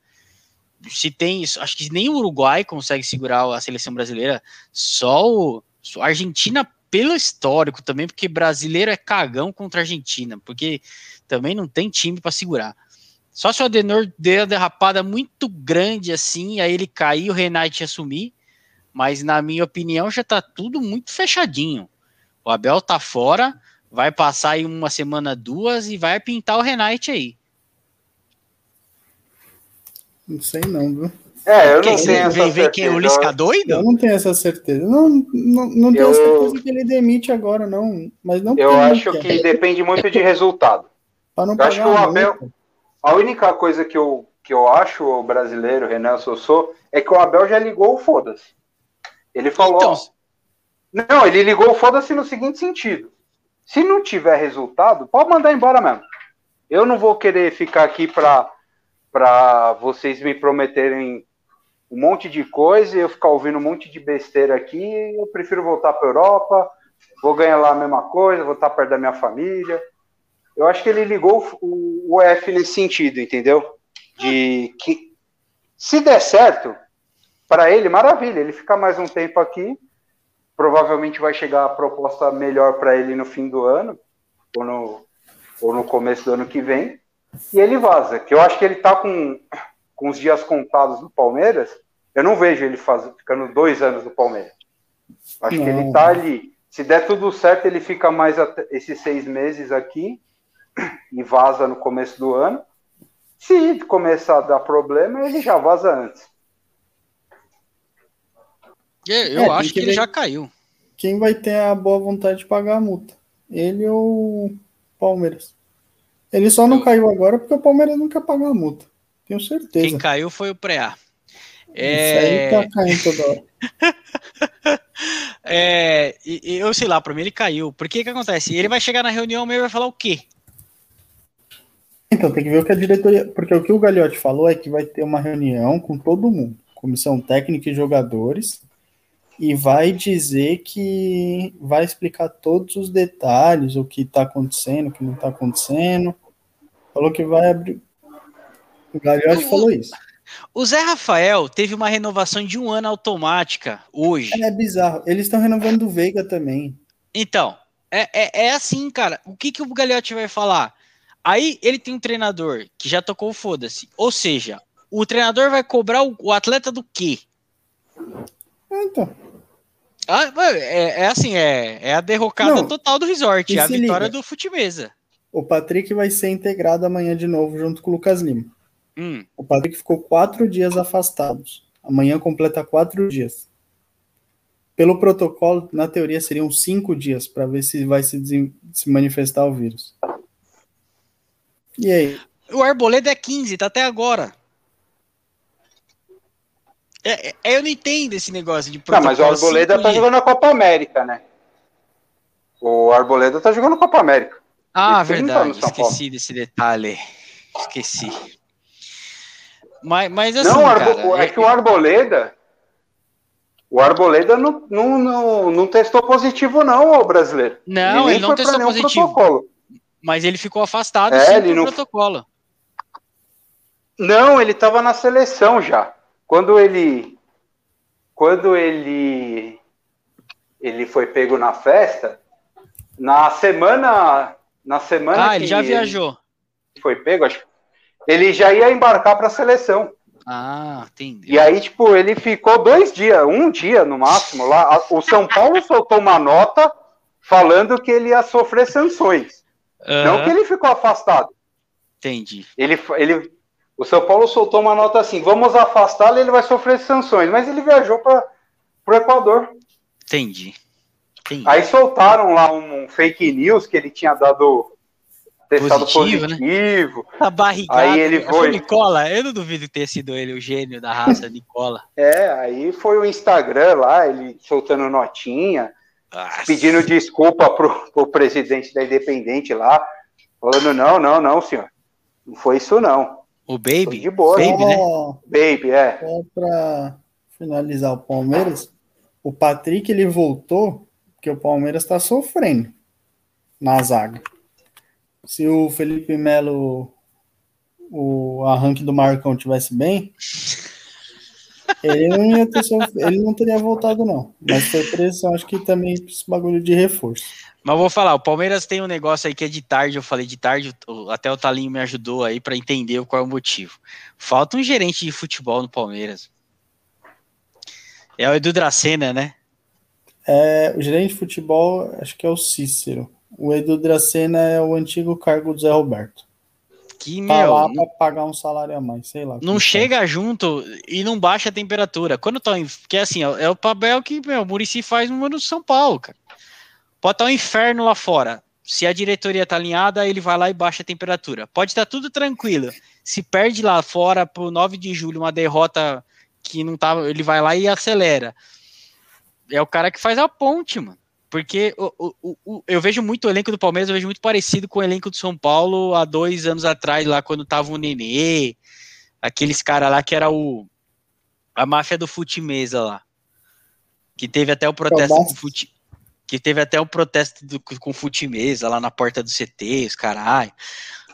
Se tem, acho que nem o Uruguai consegue segurar a seleção brasileira, só o a Argentina pelo histórico também, porque brasileiro é cagão contra a Argentina, porque também não tem time para segurar. Só se o Adenor der uma derrapada muito grande assim, aí ele cair, o Renate assumir, mas na minha opinião já tá tudo muito fechadinho. O Abel tá fora, vai passar aí uma semana, duas e vai pintar o Renate aí. Não sei não, viu? É, eu Quem, não tenho essa vem, vem certeza. quem? O Lisca doido? Eu não tenho essa certeza. Não, não, não tenho Eu- certeza que ele demite agora, não. Mas não Eu acho que depende muito de resultado. eu acho que o Abel- multa. A única coisa que eu, que eu acho, o brasileiro, Renan Sossô, é que o Abel já ligou o foda-se. Ele falou. Então, não, ele ligou o foda-se no seguinte sentido. Se não tiver resultado, pode mandar embora mesmo. Eu não vou querer ficar aqui pra vocês me prometerem um monte de coisa e eu ficar ouvindo um monte de besteira aqui. Eu prefiro voltar pra Europa, vou ganhar lá a mesma coisa, vou estar perto da minha família. Eu acho que ele ligou o, o F nesse sentido, entendeu? De que se der certo, para ele, maravilha. Ele fica mais um tempo aqui. Provavelmente vai chegar a proposta melhor para ele no fim do ano, ou no, ou no começo do ano que vem. E ele vaza. Que eu acho que ele tá com, com os dias contados no Palmeiras. Eu não vejo ele faz, ficando dois anos no Palmeiras. Acho que ele Não. tá ali. Se der tudo certo, ele fica mais esses seis meses aqui e vaza no começo do ano. Se começar a dar problema, ele já vaza antes. eu, eu É, acho que que ele já caiu. Quem vai ter a boa vontade de pagar a multa? Ele ou o Palmeiras? Ele só não Eu- caiu agora porque o Palmeiras não quer pagar a multa. Tenho certeza. Quem caiu foi o Preá. Isso aí É, tá caindo toda hora. é, eu sei lá, pra mim ele caiu. Porque que acontece? Ele vai chegar na reunião e vai falar o quê? Então, tem que ver o que a diretoria. Porque o que o Gagliotti falou é que vai ter uma reunião com todo mundo, comissão técnica e jogadores, e vai dizer que vai explicar todos os detalhes, o que tá acontecendo, o que não tá acontecendo. Falou que vai abrir. O Gagliotti falou isso. O Zé Rafael teve uma renovação de um ano automática hoje. É bizarro. Eles estão renovando o Veiga também. Então, é, é, é assim, cara. O que, que o Gagliotti vai falar? Aí ele tem um treinador que já tocou foda-se. Ou seja, o treinador vai cobrar o, o atleta do quê? Então, Ah, é, é assim, é, é a derrocada Não. total do resort, é a vitória liga. do Futimesa. o Patrick vai ser integrado amanhã de novo junto com o Lucas Lima. Hum, O Patrick ficou quatro dias afastados. Amanhã completa quatro dias. Pelo protocolo, na teoria, seriam cinco dias para ver se vai se, se manifestar o vírus. E aí? o Arboleda é 15, tá até agora. É, é- eu não entendo esse negócio de Não, mas o Arboleda tá dias. jogando a Copa América, né? O Arboleda tá jogando a Copa América. Ah, Ele tá verdade, Paulo. esqueci desse detalhe. Esqueci. Mas, mas assim, não, Arbo- cara, é que o Arboleda. O Arboleda não, não, não, não testou positivo, não, o brasileiro. Não, nem ele não testou nenhum positivo. protocolo. Mas ele ficou afastado É, ele não- protocolo. Não, ele estava na seleção já. Quando ele quando ele ele foi pego na festa, na semana na semana Ah, ele já viajou. foi pego, acho, ele já ia embarcar para a seleção. Ah, entendi. E aí, tipo, ele ficou dois dias, um dia no máximo lá. O São Paulo soltou uma nota falando que ele ia sofrer sanções. Não Aham, que ele ficou afastado. Entendi. Ele, ele, o São Paulo soltou uma nota assim: vamos afastá-lo, ele vai sofrer sanções. Mas ele viajou para o Equador. Entendi. Entendi. Aí soltaram lá um fake news que ele tinha dado testado Positivo, positivo. né? Tá barrigado. Aí ele Foi foi. o Nicola? Eu não duvido ter sido ele, o gênio da raça, Nicola. É, aí foi o Instagram lá, ele soltando notinha. Nossa. pedindo desculpa pro, pro presidente da Independente lá, Falando, não, não, não, senhor. Não foi isso, não. O Baby? De boa, Baby, né? Só, Baby, é. só pra finalizar o Palmeiras, o Patrick ele voltou porque o Palmeiras tá sofrendo na zaga. Se o Felipe Melo, o arranque do Marcão tivesse bem, ele não ia ter ele não teria voltado não. Mas foi pressão, acho que também esse bagulho de reforço. Mas vou falar, o Palmeiras tem um negócio aí que é de tarde, eu falei de tarde, até o Talinho me ajudou aí pra entender qual é o motivo. Falta um gerente de futebol no Palmeiras. É o Edu Dracena, né? É, o gerente de futebol, acho que é o Cícero. O Edu Dracena é o antigo cargo do Zé Roberto. Que, Tá meu, não, pra pagar um salário a mais, sei lá. não como chega junto e não baixa a temperatura. Quando tá em. Porque assim, é o papel que meu, o Murici faz no no São Paulo, cara. Pode estar um inferno lá fora. Se a diretoria tá alinhada, ele vai lá e baixa a temperatura. Pode estar tudo tranquilo. Se perde lá fora pro 9 de julho uma derrota que não tava, ele vai lá e acelera. É o cara que faz a ponte, mano. Porque o, o, o- eu vejo muito o elenco do Palmeiras, eu vejo muito parecido com o elenco do São Paulo há dois anos atrás, lá quando tava o Nenê, aqueles caras lá que era o a máfia do fute mesa lá. Que teve até o protesto com fute, que teve até o protesto do, com fute mesa lá na porta do CT, os caralho.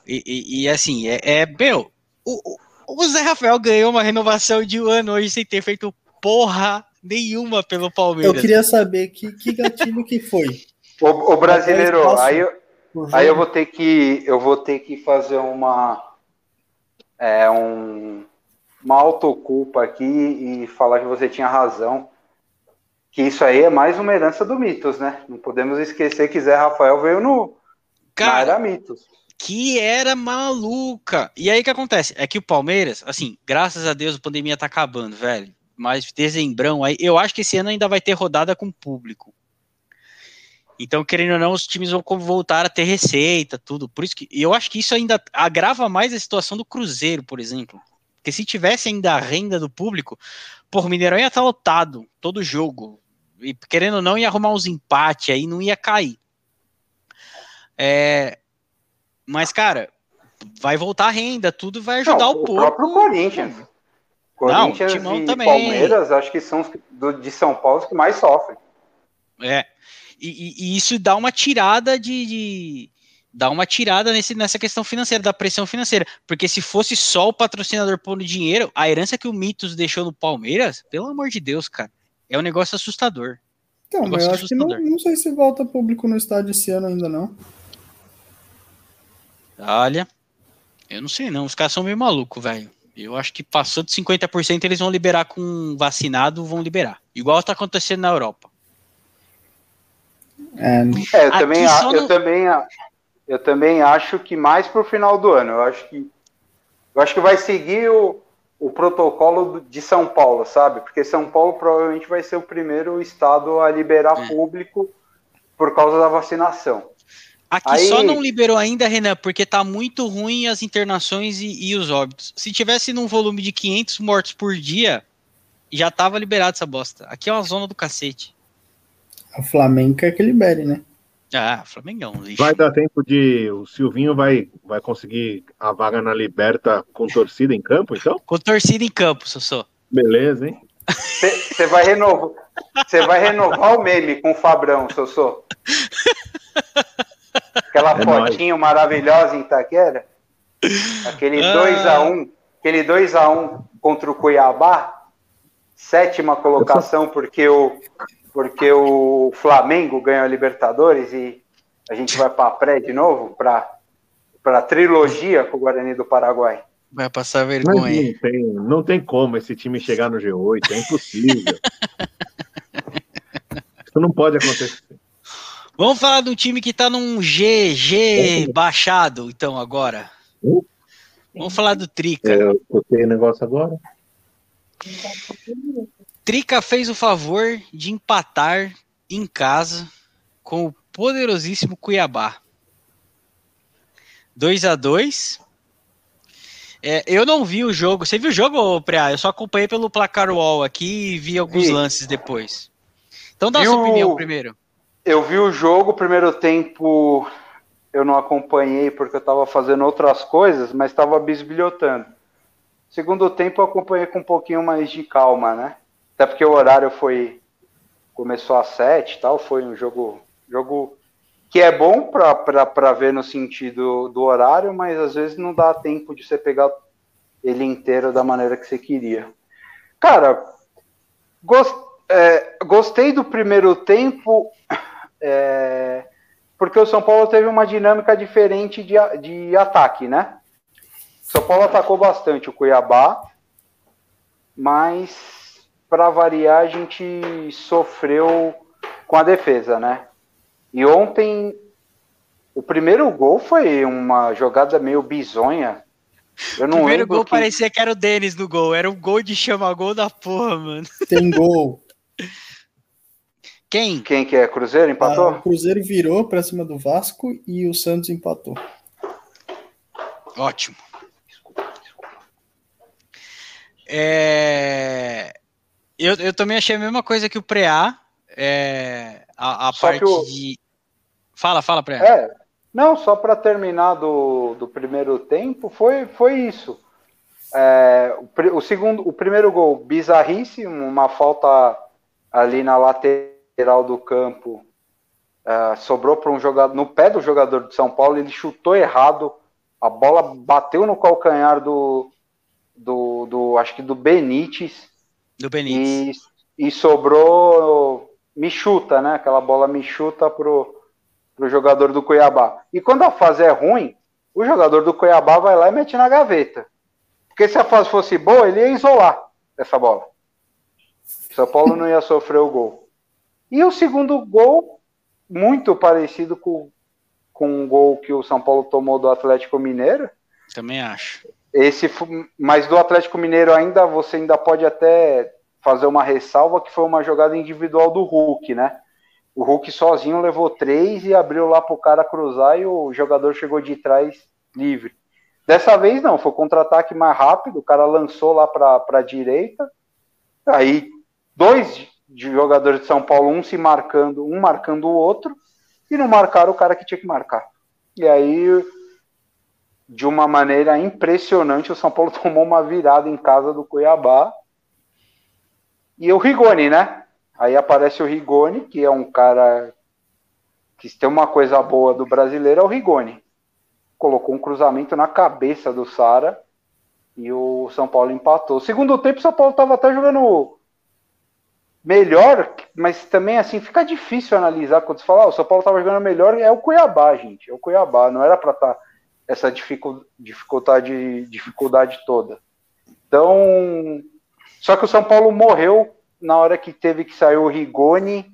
E, e- e, assim, é, é meu, o- o Zé Rafael ganhou uma renovação de um ano hoje sem ter feito porra nenhuma pelo Palmeiras. Eu queria saber que, que gatilho que foi. O, o brasileiro, aí, eu- Por aí eu vou ter que eu vou ter que fazer uma é um uma autoculpa aqui e falar que você tinha razão. Que isso aí é mais uma herança do Mitos, né? Não podemos esquecer que Zé Rafael veio no Cara, era Mitos. que era maluca. E aí o que acontece? É que o Palmeiras, assim, graças a Deus a pandemia tá acabando, velho. Mas dezembrão aí, eu acho que esse ano ainda vai ter rodada com público. Então, querendo ou não, os times vão voltar a ter receita, tudo. Por isso que eu acho que isso ainda agrava mais a situação do Cruzeiro, por exemplo. Porque se tivesse ainda a renda do público, o Mineirão ia estar lotado todo jogo. E querendo ou não, ia arrumar uns empates aí, não ia cair. É, mas, cara, vai voltar a renda, tudo vai ajudar Não, o o povo. próprio Corinthians. Corinthians Timão e também. Palmeiras, acho que são do, de São Paulo os que mais sofrem. É. E, e- e isso dá uma tirada de. de- dá uma tirada nesse, nessa questão financeira, da pressão financeira. Porque se fosse só o patrocinador pondo dinheiro, a herança que o Mitos deixou no Palmeiras, pelo amor de Deus, cara, é um negócio assustador. Então, mas negócio eu acho que não, não sei se volta público no estádio esse ano ainda não. Olha, eu não sei não, os caras são meio malucos, velho. Eu acho que passou de 50% eles vão liberar com vacinado, vão liberar. Igual tá acontecendo na Europa. É, É, eu Aqui também, a- eu, no- também, eu também acho que mais pro final do ano. Eu acho que eu acho que vai seguir o, o protocolo de São Paulo, sabe? Porque São Paulo provavelmente vai ser o primeiro estado a liberar É. público por causa da vacinação. Aqui Aí- só não liberou ainda, Renan, porque tá muito ruim as internações e, e os óbitos. Se tivesse num volume de 500 mortos por dia, já tava liberado essa bosta. Aqui é uma zona do cacete. o Flamengo quer que libere, né? Ah, Flamengão, lixo. Vai dar tempo de. O Silvinho vai, vai conseguir a vaga na Liberta com torcida em campo, então? Com torcida em campo, Sossô. Beleza, hein? Você vai renovar, você vai renovar o meme com o Fabrão, Sossô. Aquela É fotinho maravilhosa em Itaquera. Aquele Ah. 2x1, aquele 2x1 contra o Cuiabá, sétima colocação porque o porque o Flamengo ganhou a Libertadores e a gente vai para a pré de novo para para trilogia com o Guarani do Paraguai. Vai passar vergonha. não tem, não tem como esse time chegar no G8, é impossível. Isso não pode acontecer. Vamos falar de um time que tá num GG baixado, então, agora. Hum? Vamos falar do Trica. É, eu botei o negócio agora. Trica fez o favor de empatar em casa com o poderosíssimo Cuiabá. 2 a 2 É, eu não vi o jogo. Você viu o jogo, Preá? Eu só acompanhei pelo placar wall aqui e vi alguns lances depois. Então dá a Viu- sua opinião primeiro. Eu vi o jogo, primeiro tempo. eu não acompanhei porque eu estava fazendo outras coisas, mas estava bisbilhotando. Segundo tempo eu acompanhei com um pouquinho mais de calma, né? Até porque o horário foi começou às sete, tal, foi um jogo jogo que é bom para ver no sentido do horário, mas às vezes não dá tempo de você pegar ele inteiro da maneira que você queria. Cara, gost, é, gostei do primeiro tempo, é, porque o São Paulo teve uma dinâmica diferente de, de ataque, né? São Paulo atacou bastante o Cuiabá, mas para variar a gente sofreu com a defesa, né? E ontem o primeiro gol foi uma jogada meio bizonha. Eu não o primeiro gol que... parecia que era o Denis no gol. Era um gol de chama-gol da porra, mano. Tem gol. Quem? Quem que é? Cruzeiro empatou? Ah, o Cruzeiro virou para cima do Vasco e o Santos empatou. Ótimo. É... Eu, eu também achei a mesma coisa que o Preá. É... A, a parte o... de. Fala, fala, Preá. É, não, só para terminar do, do primeiro tempo, foi, foi isso. É, o, o, segundo, o primeiro gol, bizarrice, uma falta ali na lateral do campo, é, sobrou para um jogador no pé do jogador de São Paulo, ele chutou errado, a bola bateu no calcanhar do, do, do acho que do Benítez. Do Benítez. E, e sobrou me chuta, né? Aquela bola me chuta pro para o jogador do Cuiabá. E quando a fase é ruim, o jogador do Cuiabá vai lá e mete na gaveta. Porque se a fase fosse boa, ele ia isolar essa bola. São Paulo não ia sofrer o gol. E o segundo gol, muito parecido com, com o gol que o São Paulo tomou do Atlético Mineiro. Também acho. Esse, mas do Atlético Mineiro ainda você ainda pode até fazer uma ressalva que foi uma jogada individual do Hulk, né? o Hulk sozinho levou três e abriu lá para o cara cruzar e o jogador chegou de trás livre. Dessa vez não, foi contra-ataque mais rápido, o cara lançou lá para a direita, aí dois jogadores de São Paulo, um se marcando, um marcando o outro, e não marcaram o cara que tinha que marcar. E aí, de uma maneira impressionante, o São Paulo tomou uma virada em casa do Cuiabá. E o Rigoni, né? Aí aparece o Rigoni, que é um cara que tem uma coisa boa do brasileiro, é o Rigoni. Colocou um cruzamento na cabeça do Sara e o São Paulo empatou. Segundo tempo, o São Paulo estava até jogando melhor, mas também assim fica difícil analisar quando você fala, ah, o São Paulo estava jogando melhor, é o Cuiabá, gente, é o Cuiabá, não era para estar tá essa dificuldade, dificuldade toda. Então, só que o São Paulo morreu na hora que teve que sair o Rigoni,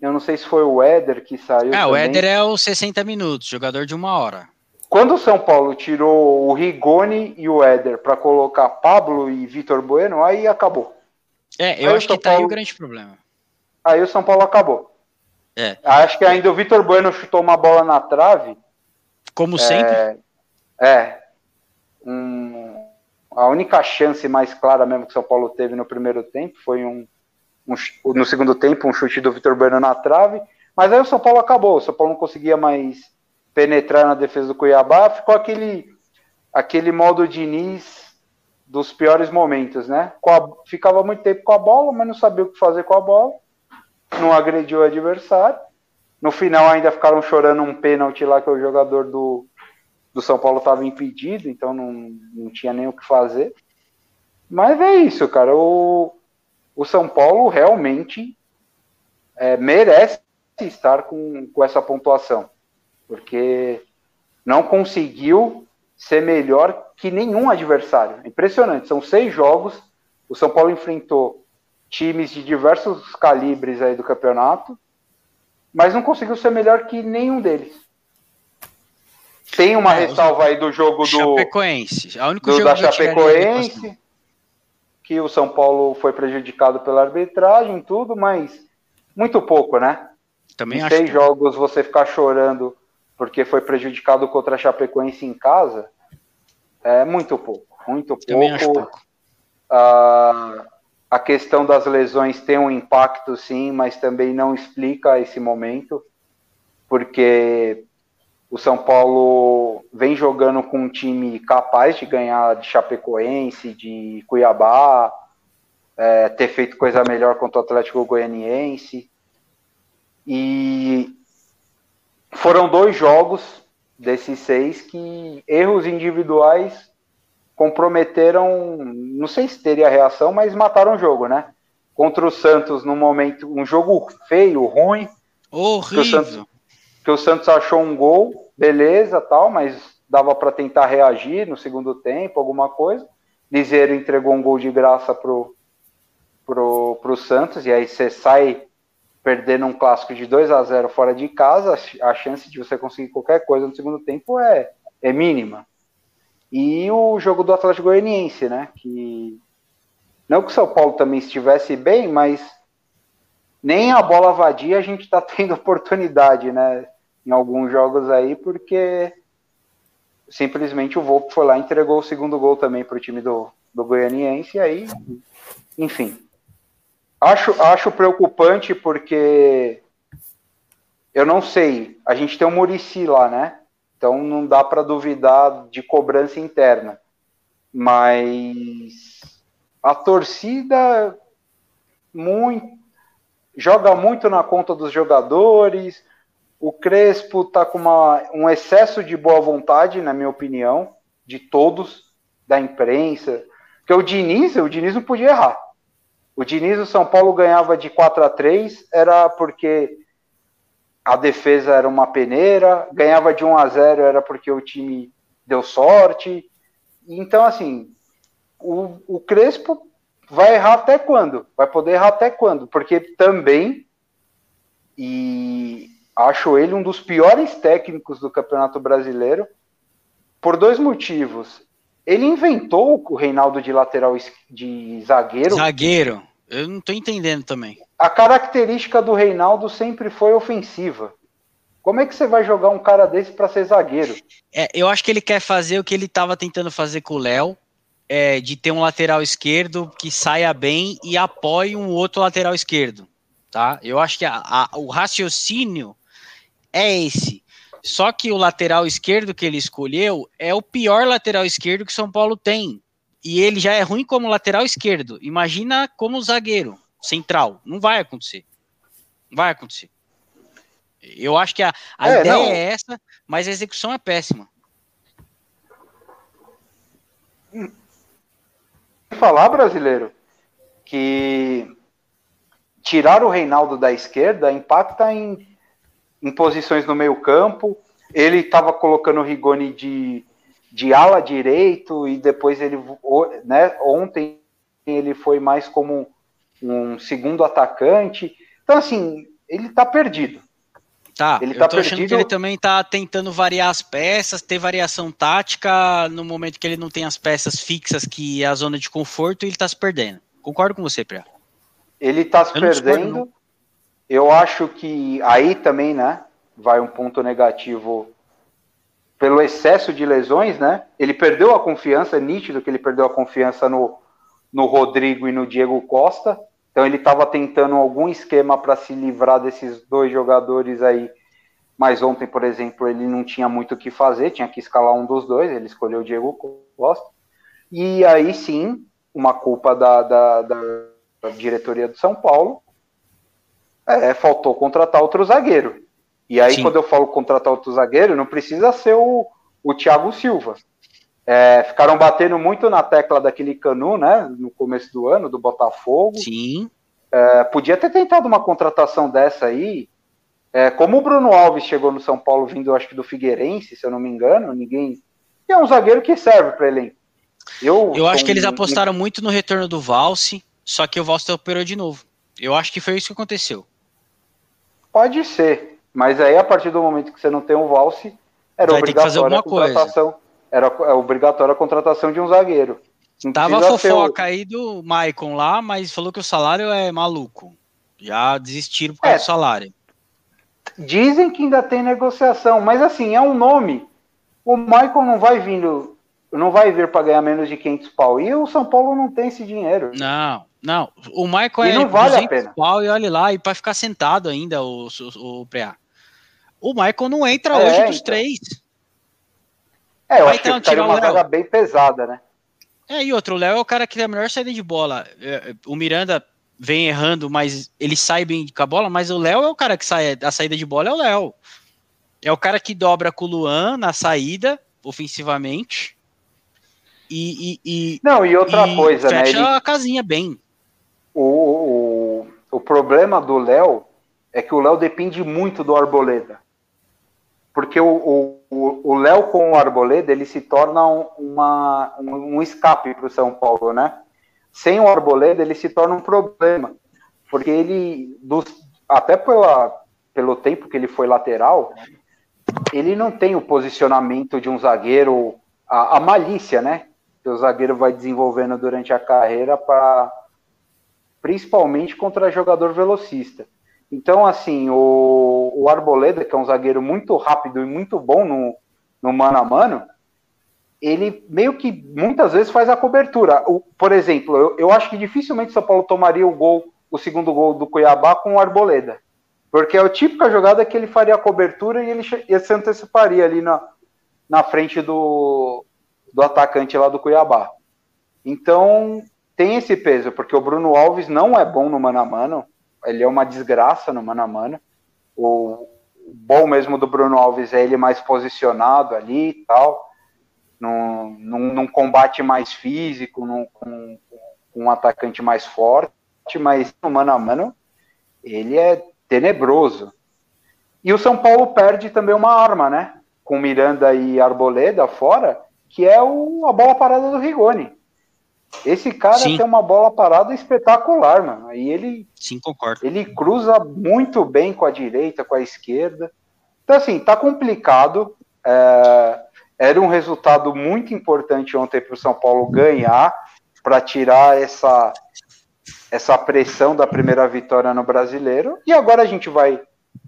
eu não sei se foi o Éder que saiu. É, também. o Éder é os 60 minutos, jogador de uma hora. Quando o São Paulo tirou o Rigoni e o Éder para colocar Pablo e Vitor Bueno, aí acabou. É, eu aí acho que tá Paulo... aí o grande problema. Aí o São Paulo acabou. É. Acho que ainda o Vitor Bueno chutou uma bola na trave. Como sempre. É. é um, a única chance mais clara mesmo que o São Paulo teve no primeiro tempo foi um, um no segundo tempo um chute do Vitor Bueno na trave, mas aí o São Paulo acabou, o São Paulo não conseguia mais penetrar na defesa do Cuiabá, ficou aquele aquele modo Diniz dos piores momentos, né? A, ficava muito tempo com a bola, mas não sabia o que fazer com a bola, não agrediu o adversário. No final ainda ficaram chorando um pênalti lá que o jogador do, do São Paulo estava impedido, então não, não tinha nem o que fazer. Mas é isso, cara. O, o São Paulo realmente é, merece estar com, com essa pontuação, porque não conseguiu ser melhor que nenhum adversário. Impressionante. São seis jogos. O São Paulo enfrentou times de diversos calibres aí do campeonato, mas não conseguiu ser melhor que nenhum deles. Tem uma é, ressalva aí do jogo do Chapecoense. A única do, jogo da Chapecoense, que o São Paulo foi prejudicado pela arbitragem, tudo, mas muito pouco, né? Também em acho. Seis que... jogos você ficar chorando porque foi prejudicado contra a Chapecoense em casa é muito pouco, muito Também pouco. Pouco. Ah, a questão das lesões tem um impacto, sim, mas também não explica esse momento, porque o São Paulo vem jogando com um time capaz de ganhar de Chapecoense, de Cuiabá, é, ter feito coisa melhor contra o Atlético Goianiense. E foram dois jogos desses seis que erros individuais comprometeram, não sei se teria reação, mas mataram o jogo, né? Contra o Santos, no momento, um jogo feio, ruim. Horrível. Que o Santos, que o Santos achou um gol beleza, tal, mas dava para tentar reagir no segundo tempo, alguma coisa. Liseiro entregou um gol de graça pro, pro, pro Santos, e aí você sai perdendo um clássico de 2 a 0 fora de casa, a chance de você conseguir qualquer coisa no segundo tempo é, é mínima. E o jogo do Atlético Goianiense, né? Que não que o São Paulo também estivesse bem, mas nem a bola vadia a gente está tendo oportunidade, né? em alguns jogos aí, porque simplesmente o Volpe foi lá e entregou o segundo gol também para o time do, do Goianiense, e aí, enfim. Acho, acho preocupante porque eu não sei, a gente tem o Murici lá, né? Então não dá para duvidar de cobrança interna. Mas a torcida muito, joga muito na conta dos jogadores, o Crespo está com uma, um excesso de boa vontade, na minha opinião, de todos, da imprensa. Porque o Diniz, o Diniz não podia errar. O Diniz, o São Paulo ganhava de 4 a 3 era porque a defesa era uma peneira, ganhava de 1 a 0 era porque o time deu sorte. Então, assim, o, o Crespo vai errar até quando? Vai poder errar até quando? Porque também, e Acho ele um dos piores técnicos do Campeonato Brasileiro por dois motivos. Ele inventou o Reinaldo de lateral de zagueiro. Zagueiro. Eu não tô entendendo também. A característica do Reinaldo sempre foi ofensiva. Como é que você vai jogar um cara desse para ser zagueiro? É, eu acho que ele quer fazer o que ele estava tentando fazer com o Léo, é, de ter um lateral esquerdo que saia bem e apoie um outro lateral esquerdo, tá? Eu acho que a, a, o raciocínio é esse. Só que o lateral esquerdo que ele escolheu é o pior lateral esquerdo que São Paulo tem. E ele já é ruim como lateral esquerdo. Imagina como zagueiro central. Não vai acontecer. Não vai acontecer. Eu acho que a, a é, ideia não. é essa, mas a execução é péssima. Falar, brasileiro, que tirar o Reinaldo da esquerda impacta em em posições no meio campo. Ele estava colocando o Rigoni de, de ala direito e depois ele, né, ontem ele foi mais como um segundo atacante. Então, assim, ele está perdido. Tá, ele tá eu tô perdido. achando que ele também tá tentando variar as peças, ter variação tática no momento que ele não tem as peças fixas, que é a zona de conforto, e ele tá se perdendo. Concordo com você, Priá. Ele tá se eu perdendo. Eu acho que aí também, né, vai um ponto negativo pelo excesso de lesões, né? Ele perdeu a confiança, é nítido que ele perdeu a confiança no, no Rodrigo e no Diego Costa. Então ele estava tentando algum esquema para se livrar desses dois jogadores aí. Mas ontem, por exemplo, ele não tinha muito o que fazer, tinha que escalar um dos dois, ele escolheu o Diego Costa. E aí sim, uma culpa da, da, da diretoria do São Paulo, é, faltou contratar outro zagueiro. E aí, Sim. quando eu falo contratar outro zagueiro, não precisa ser o, o Thiago Silva. É, ficaram batendo muito na tecla daquele Canu, né? No começo do ano, do Botafogo. Sim. É, podia ter tentado uma contratação dessa aí. É, como o Bruno Alves chegou no São Paulo vindo, acho que do Figueirense, se eu não me engano, ninguém. E é um zagueiro que serve para ele. Eu, eu acho que eles apostaram muito no retorno do Valse, só que o Valse operou de novo. Eu acho que foi isso que aconteceu. Pode ser, mas aí a partir do momento que você não tem um valse, era obrigatória a contratação. Coisa. Era é obrigatória a contratação de um zagueiro. Não Tava a fofoca o... aí do Maicon lá, mas falou que o salário é maluco. Já desistiram por causa é, do salário. Dizem que ainda tem negociação, mas assim, é um nome. O Maicon não vai vindo, não vai vir para ganhar menos de 500 pau. E o São Paulo não tem esse dinheiro. Não, não, o Michael e é não vale a pena. pau e olha lá, e para ficar sentado ainda o, o, o Preá. O Michael não entra É, hoje dos então. três. É, eu Vai acho que então ficaria o uma zaga bem pesada, né? É, e outro, o Léo é o cara que tem a melhor saída de bola. É, O Miranda vem errando, mas ele sai bem com a bola, mas o Léo é o cara que sai, a saída de bola é o Léo. É o cara que dobra com o Luan na saída, ofensivamente. E, e, e- Não, e outra e coisa, né? fecha Ele, a casinha bem. O, o, o problema do Léo é que o Léo depende muito do Arboleda. Porque o- Léo com o Arboleda, ele se torna um, uma, um, um escape para o São Paulo, né? Sem o Arboleda, ele se torna um problema. Porque ele, dos, até pela, pelo tempo que ele foi lateral, ele não tem o posicionamento de um zagueiro, a, a malícia, né? Que o zagueiro vai desenvolvendo durante a carreira para principalmente contra jogador velocista. Então, assim, o, o Arboleda, que é um zagueiro muito rápido e muito bom no, no mano a mano, ele meio que muitas vezes faz a cobertura. O, por exemplo, eu, eu acho que dificilmente o São Paulo tomaria o gol, o segundo gol do Cuiabá com o Arboleda. Porque é a típica jogada que ele faria a cobertura e ele, ele se anteciparia ali na, na frente do, do atacante lá do Cuiabá. Então, tem esse peso, porque o Bruno Alves não é bom no mano a mano, ele é uma desgraça no mano a mano. O bom mesmo do Bruno Alves é ele mais posicionado ali e tal, num, num, num combate mais físico, num, com, um atacante mais forte, mas no mano a mano ele é tenebroso. E o São Paulo perde também uma arma, né? Com Miranda e Arboleda fora, que é o, a bola parada do Rigoni. Esse cara Sim. tem uma bola parada espetacular, mano. Aí ele, Sim, concordo. ele cruza muito bem com a direita, com a esquerda. Então, assim, tá complicado. É, era um resultado muito importante ontem para o São Paulo ganhar, para tirar essa, essa pressão da primeira vitória no brasileiro. E agora a gente vai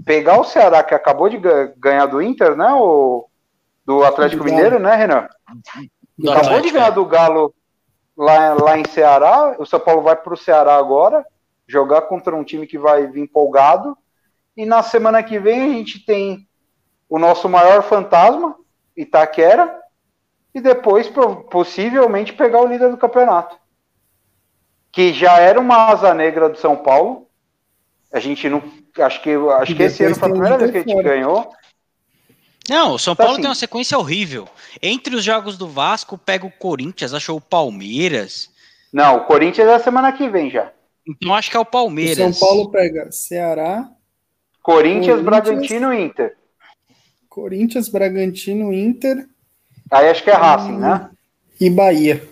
pegar o Ceará, que acabou de ga- ganhar do Inter, né? O, do Atlético. Mineiro, né, Renan? Acabou de ganhar é. do Galo lá, lá em Ceará. O São Paulo vai para o Ceará agora, jogar contra um time que vai vir empolgado. E na semana que vem a gente tem o nosso maior fantasma, Itaquera, e depois possivelmente pegar o líder do campeonato. Que já era uma asa negra do São Paulo. A gente não. Acho que, acho que esse ano foi a primeira vez que a gente fora. ganhou. Não, o São Então, Paulo assim- tem uma sequência horrível. Entre os jogos do Vasco, pega o Corinthians, achou o Palmeiras. Não, o Corinthians é a semana que vem já. Então acho que é o O Palmeiras. São Paulo pega Ceará, Corinthians, Corinthians. Bragantino e Inter. Corinthians, Bragantino, Inter Aí acho que é Racing, né? e Bahia.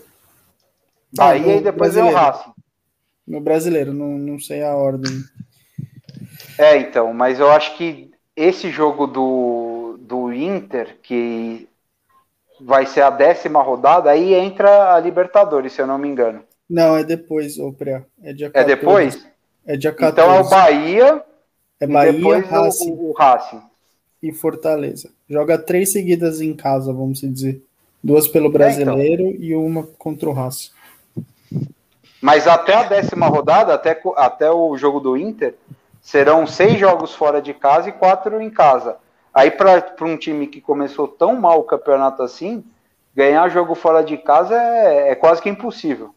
Bahia no e depois é o brasileiro. Racing. No brasileiro, não, não sei a ordem. É, então, mas eu acho que esse jogo do, do Inter, que vai ser a décima rodada, aí entra a Libertadores, se eu não me engano. Não, é depois, ô Priá. É dia É 14. depois? É dia 14. Então é o Bahia É Bahia, depois Racing o, o Racing. e Fortaleza. Joga três seguidas em casa, vamos dizer. Duas É, pelo então. brasileiro e uma contra o Racing. Mas até a décima rodada, até, até o jogo do Inter, serão seis jogos fora de casa e quatro em casa. Aí, para um time que começou tão mal o campeonato assim, ganhar jogo fora de casa é, é quase que impossível.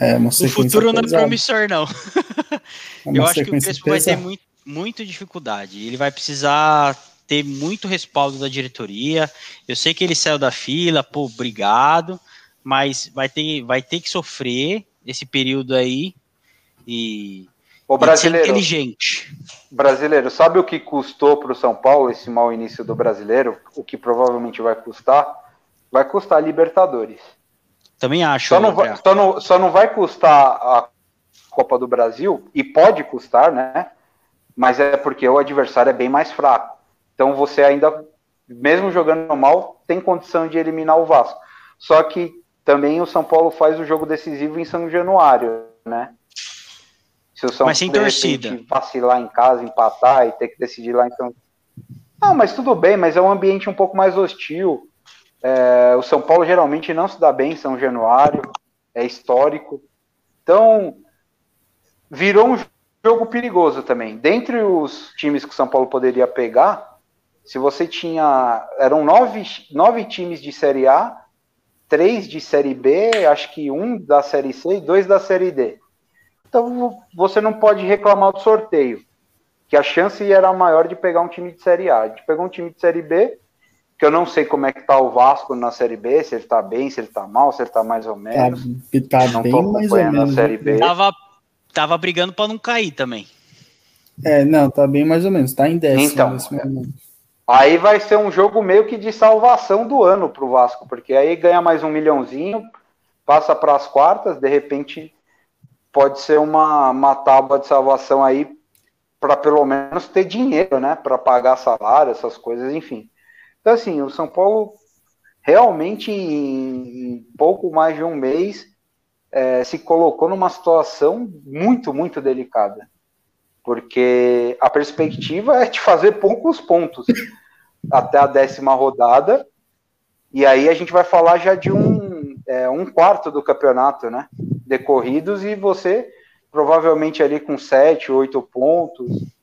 É uma O futuro não é promissor, não. É Eu acho que o Crespo vai ter muito, muito dificuldade. Ele vai precisar ter muito respaldo da diretoria. Eu sei que ele saiu da fila, pô, obrigado, mas vai ter, vai ter que sofrer esse período aí e, O brasileiro, inteligente. brasileiro, sabe o que custou para o São Paulo esse mau início do brasileiro? O que provavelmente vai custar? Vai custar a Libertadores. Também acho. Só não, vai, só, não, só não vai custar a Copa do Brasil, e pode custar, né? Mas é porque o adversário é bem mais fraco. Então você ainda, mesmo jogando mal, tem condição de eliminar o Vasco. Só que também o São Paulo faz o jogo decisivo em São Januário, né? Se o São Mas sem torcida. repente, vacilar em casa, empatar e ter que decidir lá, então. Não, mas tudo bem, mas é um ambiente um pouco mais hostil. É, o São Paulo geralmente não se dá bem em São Januário, é histórico. Então, virou um jogo perigoso também. Dentre os times que o São Paulo poderia pegar, se você tinha. Eram nove, nove times de Série A, três de Série B, acho que um da Série C e dois da Série D. Então você não pode reclamar do sorteio, que a chance era maior de pegar um time de Série A. A gente pegou um time de Série B, que eu não sei como é que tá o Vasco na Série B, se ele tá bem, se ele tá mal, se ele tá mais ou menos. Tá, tá bem mais ou menos. Série B. Tava, tava brigando para não cair também. É, não, tá bem mais ou menos, tá em décimo Então, nesse momento. Aí vai ser um jogo meio que de salvação do ano pro Vasco, porque aí ganha mais um milhãozinho, passa para as quartas, de repente pode ser uma, uma tábua de salvação aí para pelo menos ter dinheiro, né, para pagar salário, essas coisas, enfim. Então assim, o São Paulo realmente em pouco mais de um mês é, se colocou numa situação muito, muito delicada porque a perspectiva é de fazer poucos pontos até a décima rodada, e aí a gente vai falar já de um, é, um quarto do campeonato, né? Decorridos, e você provavelmente ali com sete, oito pontos,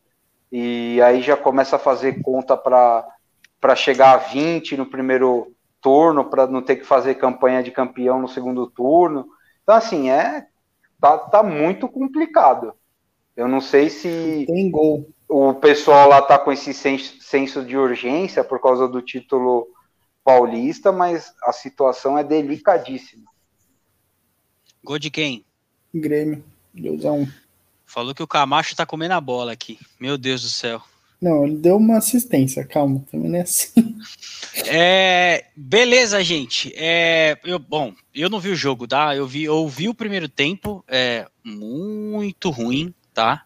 e aí já começa a fazer conta para chegar a 20 no primeiro turno, para não ter que fazer campanha de campeão no segundo turno. Então, assim, é tá, tá muito complicado. Eu não sei se Tem gol. o pessoal lá tá com esse senso, senso de urgência por causa do título paulista, mas a situação é delicadíssima. Gol de quem? Grêmio. 2x1. Falou que o Camacho tá comendo a bola aqui. Meu Deus do céu. Não, ele deu uma assistência, calma, também não é assim. É, beleza, gente. É, eu, bom, eu não vi o jogo, tá? Eu vi, eu vi o primeiro tempo, é muito ruim, tá?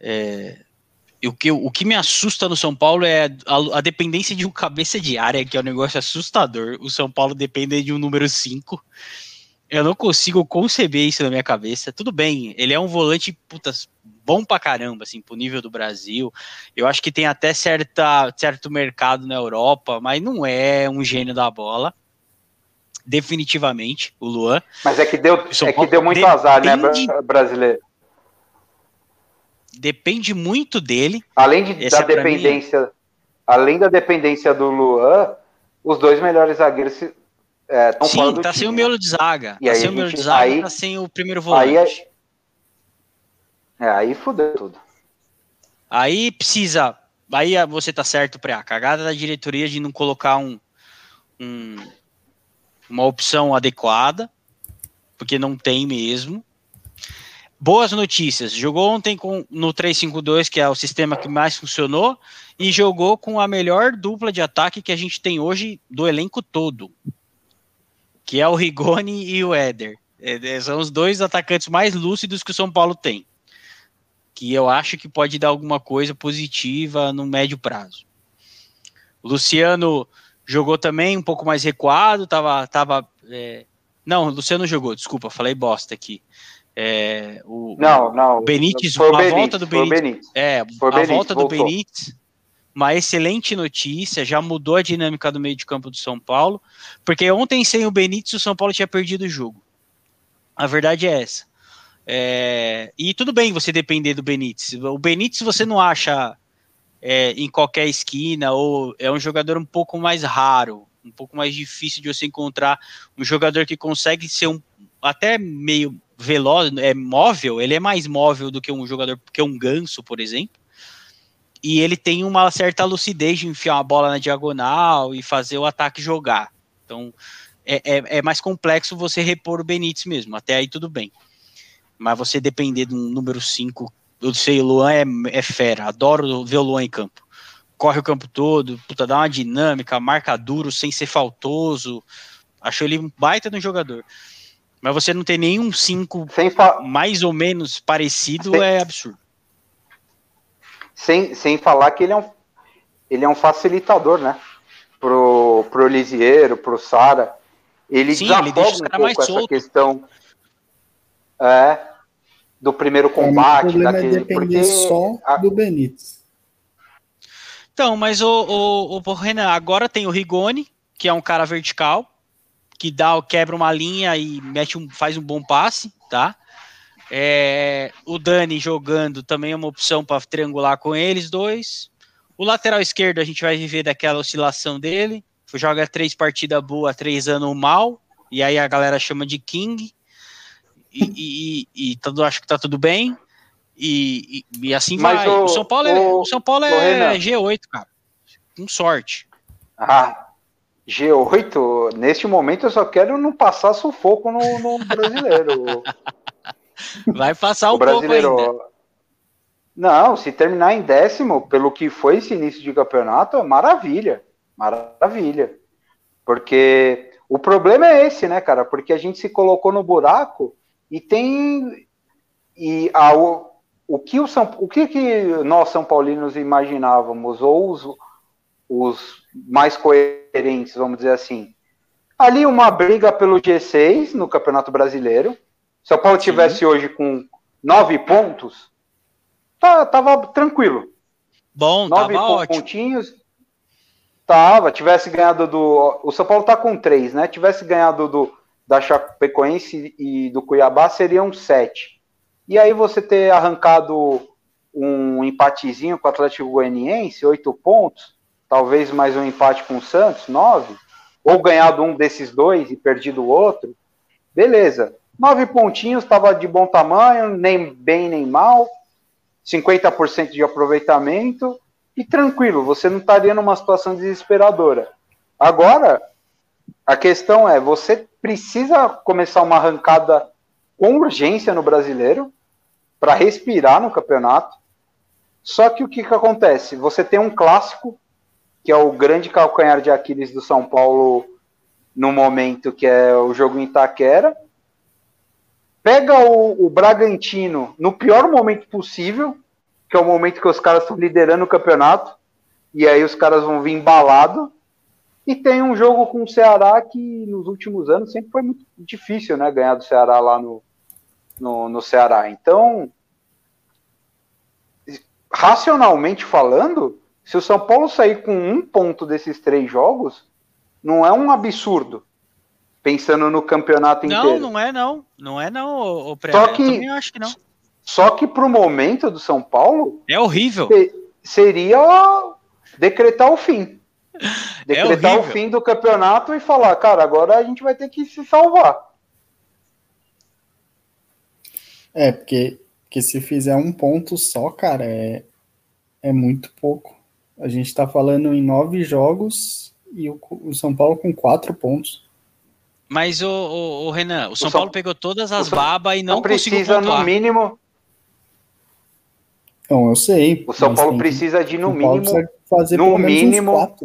É, e o, que, o que me assusta no São Paulo é a, a dependência de um cabeça de área, que é um negócio assustador. O São Paulo depende de um número 5. Eu não consigo conceber isso na minha cabeça. Tudo bem, ele é um volante putas, bom pra caramba, assim, pro nível do Brasil. Eu acho que tem até certa, certo mercado na Europa, mas não é um gênio da bola. Definitivamente, o Luan. Mas é que deu, é que deu muito azar, né, depende- bra- brasileiro? Depende muito dele. Além de, da é mim, dependência, além da dependência do Luan, os dois melhores zagueiros estão fora Sim, tá time. sem o né? miolo de zaga. E Tá aí sem o miolo de zaga, aí- tá sem o primeiro Aí, volante. é, é, aí fudeu tudo. Aí precisa. Aí você tá certo, Pré. A cagada da diretoria de não colocar um, um- uma opção adequada, porque não tem mesmo. Boas notícias. Jogou ontem com, no 3-5-2, que é o sistema que mais funcionou, e jogou com a melhor dupla de ataque que a gente tem hoje do elenco todo, que é o Rigoni e o Éder. É, é, são os dois atacantes mais lúcidos que o São Paulo tem que eu acho que pode dar alguma coisa positiva no médio prazo. O Luciano jogou também um pouco mais recuado, tava, tava é, não, o Luciano jogou, desculpa, falei bosta aqui. É, o, Não, não. o Benítez, a Benítez, volta do Benítez, Benítez. é, a Benítez, volta do voltou. Benítez, uma excelente notícia, já mudou a dinâmica do meio de campo do São Paulo, porque ontem sem o Benítez o São Paulo tinha perdido o jogo. A verdade é essa. É, e tudo bem você depender do Benítez. O Benítez você não acha é, em qualquer esquina, ou é um jogador um pouco mais raro, um pouco mais difícil de você encontrar um jogador que consegue ser um até meio veloz, é móvel, ele é mais móvel do que um jogador, que um ganso, por exemplo. E ele tem uma certa lucidez de enfiar uma bola na diagonal e fazer o ataque jogar. Então é, é, é mais complexo você repor o Benítez mesmo. Até aí tudo bem. Mas você depender de um número 5, eu sei, o Luan é, é fera, adoro ver o Luan em campo. Corre o campo todo, puta, dá uma dinâmica, marca duro sem ser faltoso. Acho ele um baita no jogador. Mas você não ter nenhum 5 Sem, fa- mais ou menos parecido Sem- é absurdo. Sem, sem falar que ele é um, ele é um facilitador, né? Pro, pro Lisieiro, pro Sara. Ele Sim, ele desafoga deixa os um caras pouco mais essa soltos. questão é, do primeiro o combate. problema é daquele, depender porque só a- do Benítez. Então, mas o, o, o Renan, agora tem o Rigoni, que é um cara vertical, que dá, quebra uma linha e mete um, faz um bom passe, tá? É, o Dani jogando também é uma opção para triangular com eles dois. O lateral esquerdo a gente vai viver daquela oscilação dele. Joga três partidas boas, três anos mal. E aí a galera chama de King. E, e, e tudo, acho que tá tudo bem. E, e, e assim Mas vai. o- O, São Paulo é, o- o São Paulo é Renan. G8, cara. Com sorte. Ah, G8, neste momento eu só quero não passar sufoco no, no brasileiro. Vai passar um o pouco brasileiro. ainda. Não, se terminar em décimo, pelo que foi esse início de campeonato, é maravilha. Maravilha. Porque o problema é esse, né, cara? Porque a gente se colocou no buraco e tem. E a, o, o que o São, o que, que nós São Paulinos imaginávamos, ou os, os mais coerentes, vamos dizer assim. Ali uma briga pelo G6 no Campeonato Brasileiro. Se o Paulo tivesse hoje com nove pontos, tá, tava tranquilo. Bom, Nove tava pon- ótimo. pontinhos. Tava, tivesse ganhado do. O São Paulo tá com três, né? Tivesse ganhado do da Chapecoense e do Cuiabá, seriam sete. E aí você ter arrancado um empatezinho com o Atlético Goianiense, oito pontos, talvez mais um empate com o Santos, nove, ou ganhado um desses dois e perdido o outro, beleza. Nove pontinhos, estava de bom tamanho, nem bem nem mal, 50% de aproveitamento e tranquilo, você não estaria numa situação desesperadora. Agora, a questão é, você precisa começar uma arrancada com urgência no brasileiro para respirar no campeonato. Só que o que, que acontece? Você tem um clássico, que é o grande calcanhar de Aquiles do São Paulo no momento, que é o jogo em Itaquera. Pega o, o Bragantino no pior momento possível, que é o momento que os caras estão liderando o campeonato, e aí os caras vão vir embalado. E tem um jogo com o Ceará que nos últimos anos sempre foi muito difícil, né? Ganhar do Ceará lá no, no, no Ceará. Então, racionalmente falando, se o São Paulo sair com um ponto desses três jogos, não é um absurdo. Pensando no campeonato Não, inteiro. não é não. Não é não, ô Pré. Só Eu que- também acho que não. Só que pro momento do São Paulo, É horrível. se- seria decretar o fim. Decretar o É horrível. fim do campeonato e falar, cara, agora a gente vai ter que se salvar. É, porque, porque se fizer um ponto só, cara, é, é muito pouco. A gente tá falando em nove jogos e o, o São Paulo com quatro pontos. Mas o, o, o Renan, o São, São- Paulo pegou todas as o babas e não, Não conseguiu precisa, no pontuar. mínimo, Então, eu sei. o São Paulo precisa de, no mínimo, precisa fazer no pelo menos uns mínimo,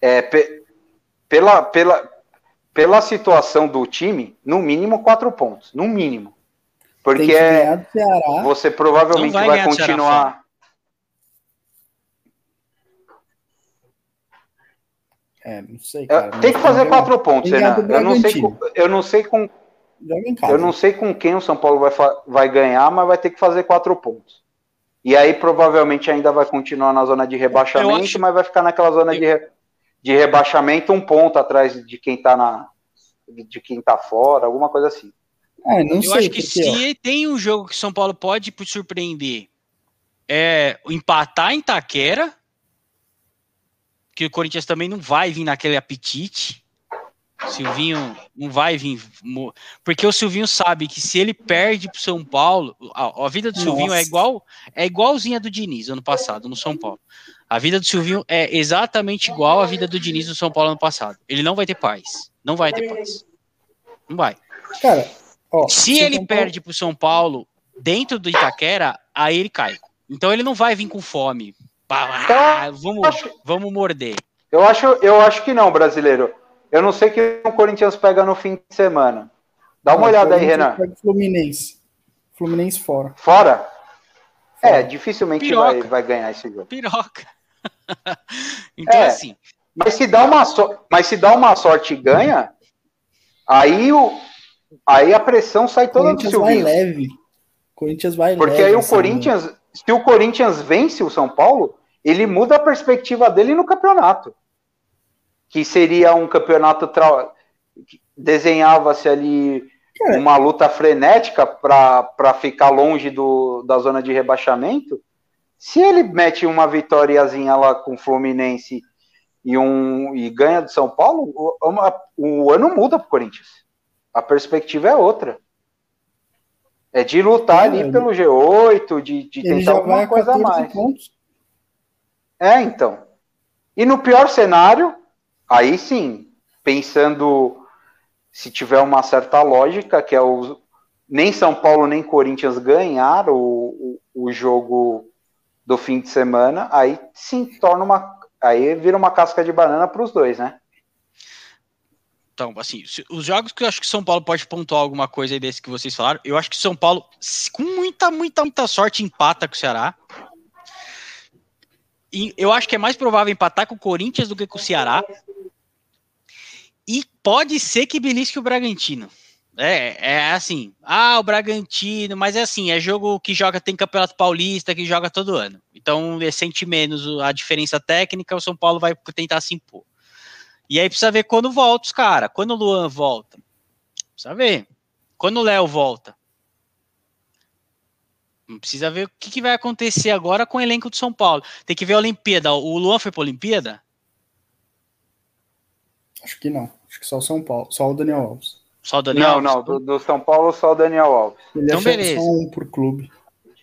é, pe- pela, pela, pela situação do time, no mínimo quatro pontos. No mínimo. Porque que é, Ceará. você provavelmente Não vai vai, continuar. É, não sei, É, cara. tem que fazer quatro pontos, Renan. do Eu não, sei com, eu, não sei com, eu não sei com quem o São Paulo vai, vai ganhar, mas vai ter que fazer quatro pontos. E aí provavelmente ainda vai continuar na zona de rebaixamento, Eu acho- mas vai ficar naquela zona de, re- de rebaixamento um ponto atrás de quem tá na de quem tá fora, alguma coisa assim. É, não Eu sei, acho que porque, ó, se tem um jogo que o São Paulo pode surpreender é empatar em Taquera, que o Corinthians também não vai vir naquele apetite. O Silvinho não vai vir. Porque o Silvinho sabe que se ele perde pro São Paulo, a, a vida do Silvinho é Nossa. igual é igualzinha do Diniz ano passado no São Paulo. A vida do Silvinho é exatamente igual à vida do Diniz no São Paulo ano passado. Ele não vai ter paz. Não vai ter paz. Não vai. cara, ó, Se ele Paulo- perde pro São Paulo dentro do Itaquera, aí ele cai. Então ele não vai vir com fome. Pá, ah, vamos, Acho- vamos morder. Eu acho, eu acho que não, brasileiro. Eu não sei quem o Corinthians pega no fim de semana. Dá uma olhada aí, Renan. pega Fluminense. Fluminense fora. Fora? É, dificilmente Piroca. vai, vai ganhar esse jogo. Piroca. então, É. assim, Mas se dá uma, so- mas se dá uma sorte e ganha, aí, o, aí a pressão sai toda do Corinthians vai leve. Corinthians vai Porque leve. aí o Corinthians, se o Corinthians vence o São Paulo, ele muda a perspectiva dele no campeonato. Que seria um campeonato tra... desenhava-se ali é. uma luta frenética para ficar longe do, da zona de rebaixamento, se ele mete uma vitóriazinha lá com o Fluminense e, um, e ganha do São Paulo, o, uma, o ano muda para o Corinthians. A perspectiva é outra. É de lutar é, ali pelo G8, de, de tentar alguma coisa a mais. Pontos. É, então. E no pior cenário, aí sim, pensando se tiver uma certa lógica, que é o nem São Paulo nem Corinthians ganhar o, o, o jogo do fim de semana, aí sim torna uma. Aí vira uma casca de banana para os dois, né? Então, assim, os jogos que eu acho que São Paulo pode pontuar alguma coisa aí desse que vocês falaram, eu acho que São Paulo, com muita, muita, muita sorte, empata com o Ceará. Eu acho que é mais provável empatar com o Corinthians do que com o Ceará. E pode ser que belisque o Bragantino. É, é assim. Ah, o Bragantino, mas é assim, é jogo que joga, tem Campeonato Paulista, que joga todo ano. Então, sente menos a diferença técnica, o São Paulo vai tentar se impor. E aí precisa ver quando volta os caras. Quando o Luan volta. Precisa ver. Quando o Léo volta. Precisa ver o que, que, vai acontecer agora com o elenco do São Paulo. Tem que ver a Olimpíada. O Luan foi para a Olimpíada? Acho que não. Acho que só o São Paulo. Só o Daniel Alves. Só o Daniel não, Alves? Não, do, do, São Paulo só o Daniel Alves. Ele então, beleza. só um por clube.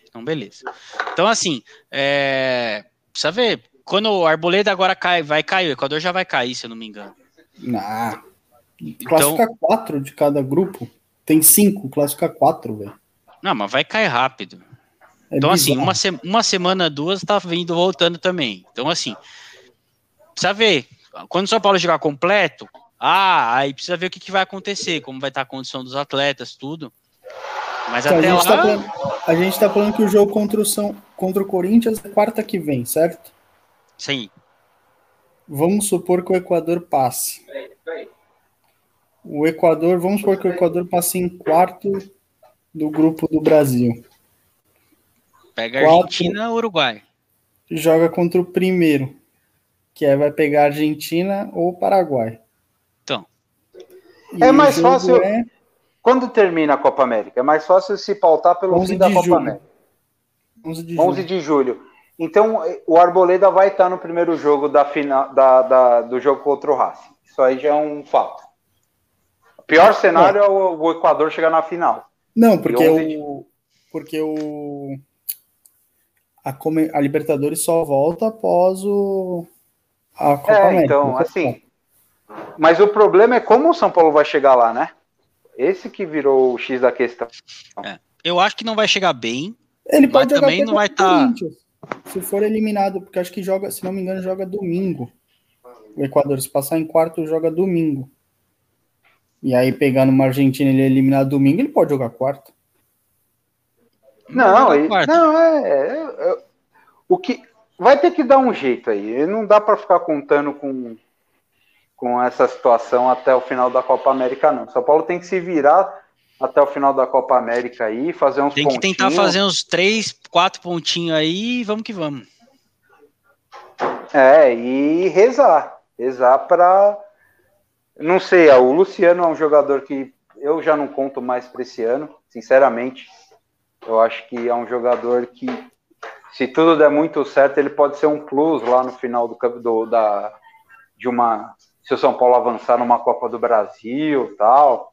Então, beleza. Então, assim, é... precisa ver. Quando o Arboleda agora cai, vai cair, o Equador já vai cair, se eu não me engano. Não. Classifica então... quatro de cada grupo. Tem cinco, classifica quatro, velho. Não, mas vai cair rápido. É então, assim, bizarro. assim, uma, se... uma semana, duas, tá vindo, voltando também. Então, assim, precisa ver. Quando o São Paulo jogar completo, ah, aí precisa ver o que, que vai acontecer, como vai estar a condição dos atletas, tudo. Mas então, até a lá... Tá falando, a gente tá falando que o jogo contra o, São, contra o Corinthians é quarta que vem, certo? Sim. Vamos supor que o Equador passe. O Equador, vamos supor que o Equador passe em quarto do grupo do Brasil. Pega a Argentina Uruguai. Joga contra o primeiro, que é vai pegar Argentina ou Paraguai. E é mais fácil. É... Quando termina a Copa América? É mais fácil se pautar pelo fim da Copa julho. América. 11 de, 11 julho. de julho. Então, o Arboleda vai estar no primeiro jogo da final, da, da, do jogo contra o Racing. Isso aí já é um fato. O pior cenário é, é o, o, Equador chegar na final. Não, porque o, porque o a, a Libertadores só volta após o a Copa é, América. Então, assim, mas o problema é como o São Paulo vai chegar lá, né? Esse que virou o X da questão. É, eu acho que não vai chegar bem. Ele pode mas também não vai estar. Tá... Se for eliminado, porque acho que joga, se não me engano, joga domingo. O Equador, se passar em quarto, joga domingo. E aí, pegando uma Argentina ele é eliminado domingo, ele pode jogar quarto. Não, ele, não é, é, é, o que vai ter que dar um jeito aí. Não dá para ficar contando com com essa situação até o final da Copa América, não. São Paulo tem que se virar até o final da Copa América aí, fazer uns Tem que pontinhos. tentar fazer uns três, quatro pontinhos aí e vamos que vamos. É, e rezar. Rezar para. Não sei, o Luciano é um jogador que eu já não conto mais para esse ano, sinceramente. Eu acho que é um jogador que, se tudo der muito certo, ele pode ser um plus lá no final do, do da, de uma se o São Paulo avançar numa Copa do Brasil, tal,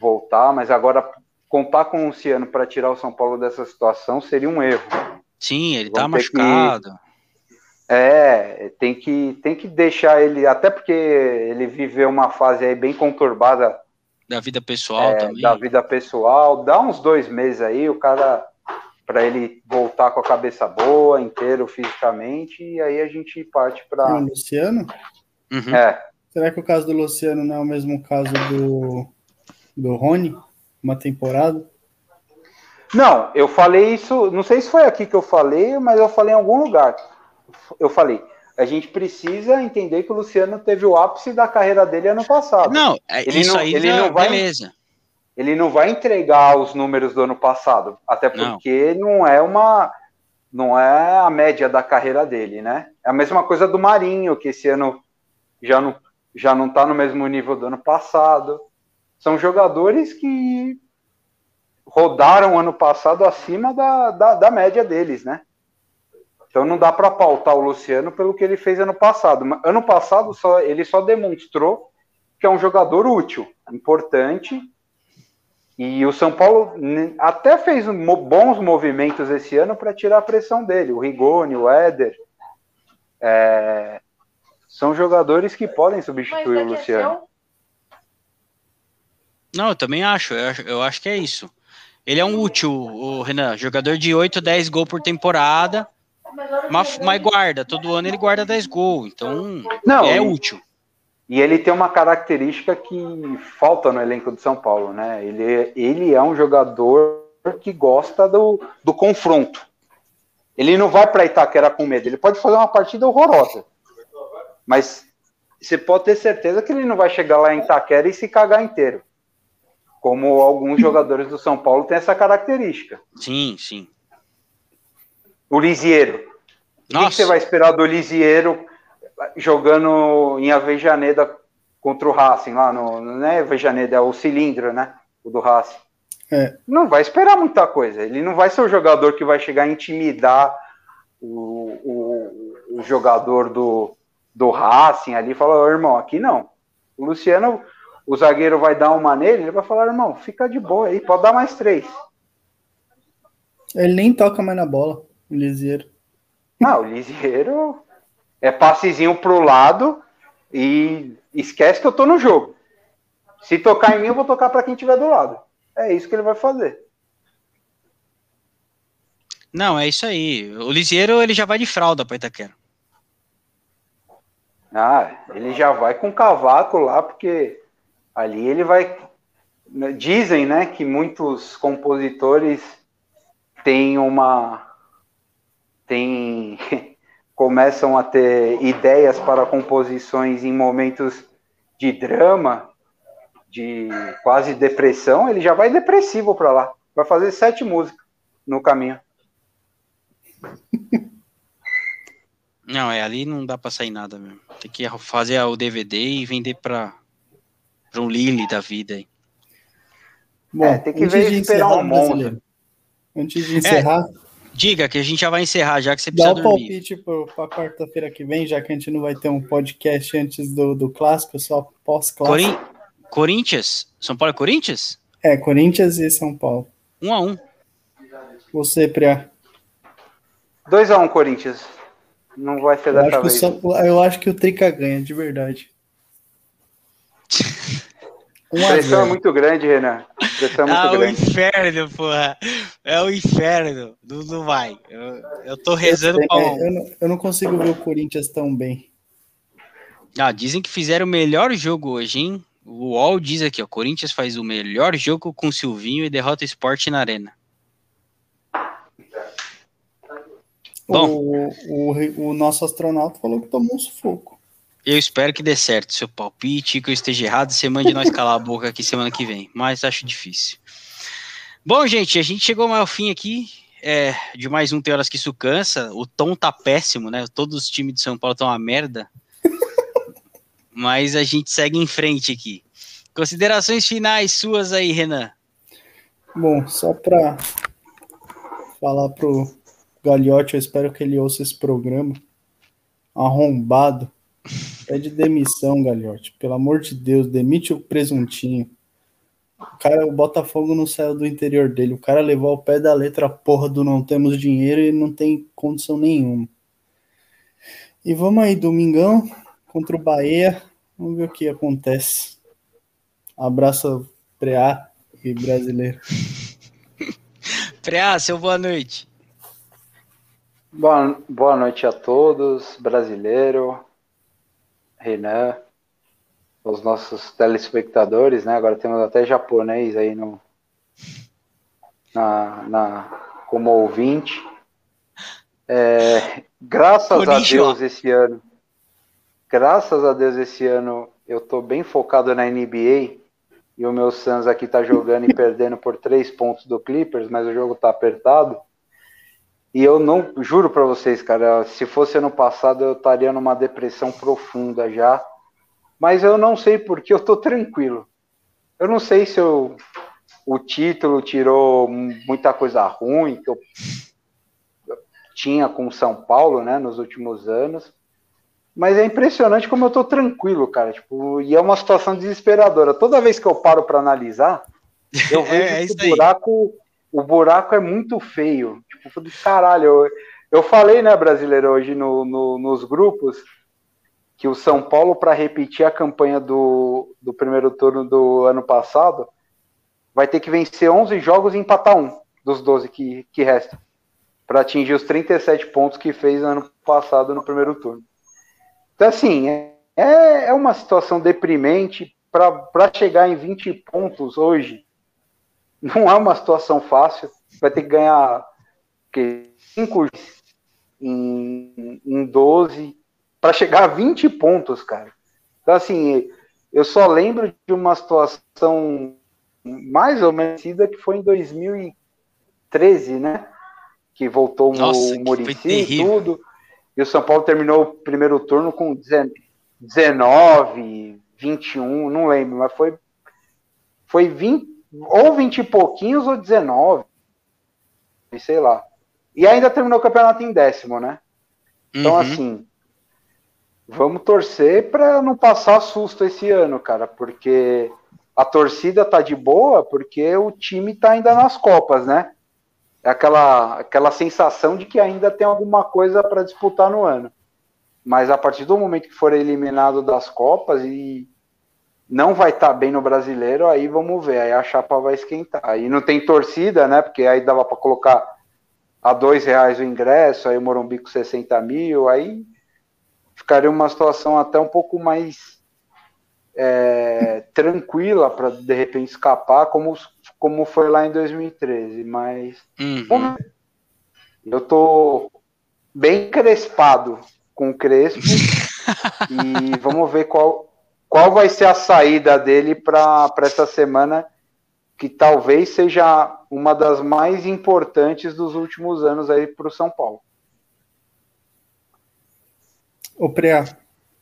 voltar, mas agora contar com o Luciano para tirar o São Paulo dessa situação seria um erro. Sim, ele está machucado. Que, é, tem que, tem que deixar ele, até porque ele viveu uma fase aí bem conturbada da vida pessoal é, também. Da vida pessoal, dá uns dois meses aí, o cara para ele voltar com a cabeça boa, inteiro fisicamente, e aí a gente parte para. O Luciano? Uhum. É. Será que o caso do Luciano não é o mesmo caso do, do Rony? Uma temporada? Não, eu falei isso, não sei se foi aqui que eu falei, mas eu falei em algum lugar. Eu falei, a gente precisa entender que o Luciano teve o ápice da carreira dele ano passado. Não, é, ele isso não, aí ele não vai, beleza. Ele não vai entregar os números do ano passado, até porque não. não é uma não é a média da carreira dele, né? É a mesma coisa do Marinho, que esse ano já não já não está no mesmo nível do ano passado. são jogadores que rodaram ano passado acima da, da, da média deles, né? Então não dá para pautar o Luciano pelo que ele fez ano passado. Ano passado só, ele só demonstrou que é um jogador útil, importante. E o São Paulo até fez bons movimentos esse ano para tirar a pressão dele. O Rigoni, o Éder. É, são jogadores que podem substituir o Luciano. Não, eu também acho. Eu, acho. eu acho que é isso. Ele é um útil, o Renan. Jogador de 8, 10 gols por temporada. Mas, mas guarda, todo ano ele guarda 10 gols. Então, Não, é útil. E ele tem uma característica que falta no elenco do São Paulo, né? Ele, ele é um jogador que gosta do, do confronto. Ele não vai para Itaquera com medo. Ele pode fazer uma partida horrorosa. Mas você pode ter certeza que ele não vai chegar lá em Itaquera e se cagar inteiro como alguns jogadores do São Paulo têm essa característica. Sim, sim. O Lisieiro. O que você vai esperar do Lisieiro jogando em Avejaneda contra o Racing, lá no. Não é Avejaneda, é o cilindro, né? O do Racing. É. Não vai esperar muita coisa. Ele não vai ser o jogador que vai chegar a intimidar o, o, o jogador do, do Racing ali e falar, irmão, aqui não. O Luciano o zagueiro vai dar uma nele, ele vai falar, irmão, fica de boa aí, pode dar mais três. Ele nem toca mais na bola, o Lisieiro. Não, o Lisieiro é passezinho pro lado e esquece que eu tô no jogo. Se tocar em mim, eu vou tocar para quem tiver do lado. É isso que ele vai fazer. Não, é isso aí. O Lisieiro ele já vai de fralda para Itaquera. Ah, ele já vai com cavaco lá, porque ali ele vai. Dizem, né, que muitos compositores têm uma. Têm. começam a ter ideias para composições em momentos de drama, de quase depressão, ele já vai depressivo para lá. Vai fazer sete músicas no caminho. Não, é ali não dá para sair nada mesmo. Tem que fazer o DVD e vender para para um Lille da vida aí. Bom, é, tem que ver esperar um monte. Antes de encerrar. É, diga que a gente já vai encerrar, já que você precisa Dá o palpite para quarta-feira que vem, já que a gente não vai ter um podcast antes do, do clássico, só pós-clássico. Corin Corinthians? São Paulo é Corinthians? É, Corinthians e São Paulo. Um a um. Você, Priá. 2 a 1 um, Corinthians. Não vai ser dessa vez. eu acho que o Trica ganha, de verdade. Um pressão é muito grande, Renan. Pressão é ah, o inferno, porra. É o inferno. Não, não vai. Eu, eu tô rezando eu, é, eu, não, eu não consigo ver o Corinthians tão bem. Ah, dizem que fizeram o melhor jogo hoje, hein? O UOL diz aqui, ó. Corinthians faz o melhor jogo com o Silvinho e derrota o esporte na arena. Bom, o, o, o nosso astronauta falou que tomou um sufoco. Eu espero que dê certo seu palpite, que eu esteja errado, você mande nós calar a boca aqui semana que vem, mas acho difícil. Bom, gente, a gente chegou ao fim aqui é, de mais um Tem Horas Que Isso Cansa. O tom tá péssimo, né? Todos os times de São Paulo estão uma merda. mas a gente segue em frente aqui. Considerações finais suas aí, Renan. Bom, só para falar pro Galhote, eu espero que ele ouça esse programa. Arrombado. Pede demissão, Galhote. Pelo amor de Deus, demite o presuntinho. O cara, o Botafogo não saiu do interior dele. O cara levou ao pé da letra a porra do não temos dinheiro e não tem condição nenhuma. E vamos aí, domingão, contra o Bahia. Vamos ver o que acontece. Abraço, Preá e brasileiro. Preá, seu boa noite. Boa, boa noite a todos, brasileiro, Renan, os nossos telespectadores, né? Agora temos até japonês aí no, na, na, como ouvinte. É, graças a Deus esse ano, graças a Deus esse ano eu tô bem focado na NBA e o meu Suns aqui tá jogando e perdendo por três pontos do Clippers, mas o jogo tá apertado. E eu não, juro para vocês, cara, se fosse ano passado eu estaria numa depressão profunda já. Mas eu não sei porque eu tô tranquilo. eu não sei se eu, o título tirou muita coisa ruim que eu tinha com o São Paulo, né, nos últimos anos. Mas é impressionante como eu tô tranquilo, cara. Tipo, e é uma situação desesperadora. Toda vez que eu paro para analisar, eu vejo é, é o buraco, o buraco é muito feio. Tipo, do caralho. Eu, eu falei, né, brasileiro, hoje no, no, nos grupos, que o São Paulo, para repetir a campanha do, do primeiro turno do ano passado, vai ter que vencer 11 jogos e empatar um dos 12 que, que restam, para atingir os 37 pontos que fez ano passado no primeiro turno. Então, assim, é, é uma situação deprimente para chegar em 20 pontos hoje. Não é uma situação fácil. Vai ter que ganhar 5 em, em 12 para chegar a 20 pontos, cara. Então, assim, eu só lembro de uma situação mais ou menos que foi em 2013, né? Que voltou Nossa, o Murici e tudo. E o São Paulo terminou o primeiro turno com 19, 21, não lembro, mas foi, foi 20, ou 20 e pouquinhos ou 19, sei lá. E ainda terminou o campeonato em décimo, né? Então, uhum. assim, vamos torcer para não passar susto esse ano, cara, porque a torcida tá de boa, porque o time tá ainda nas Copas, né? É aquela, aquela sensação de que ainda tem alguma coisa para disputar no ano. Mas a partir do momento que for eliminado das Copas e não vai estar tá bem no brasileiro, aí vamos ver, aí a chapa vai esquentar. Aí não tem torcida, né? Porque aí dava para colocar a dois reais o ingresso, aí o Morumbi com 60 mil, aí ficaria uma situação até um pouco mais é, tranquila para de repente escapar, como, como foi lá em 2013. Mas uhum. eu tô bem crespado com o Crespo e vamos ver qual, qual vai ser a saída dele para essa semana, que talvez seja uma das mais importantes dos últimos anos aí para o São Paulo. Ô, Preá,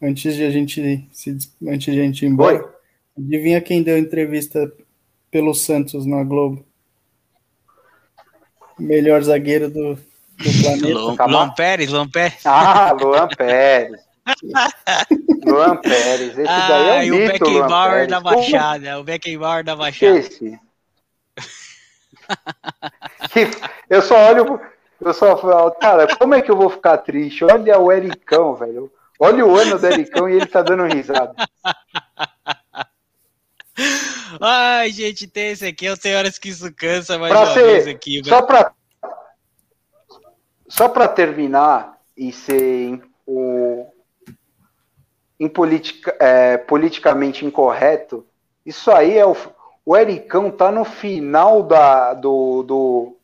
antes de a gente se, antes de a gente ir embora, Oi? adivinha quem deu entrevista pelo Santos na Globo? Melhor zagueiro do, do planeta. Luan, Luan Pérez, Luan Pérez. Ah, Luan Pérez. Luan Pérez, esse ah, daí é o, mito, o Beckenbauer da Baixada, o Beckenbauer da Baixada. Esse. eu só olho, eu só falo, cara, como é que eu vou ficar triste? Olha o Ericão, velho. Olha o ano do Ericão e ele tá dando risada. Ai, gente, tem esse aqui, eu tenho horas que isso cansa, mas pra ser, aqui. Só pra, só pra terminar e ser o, em politica, é, politicamente incorreto, isso aí é o, o Ericão tá no final da, do, do,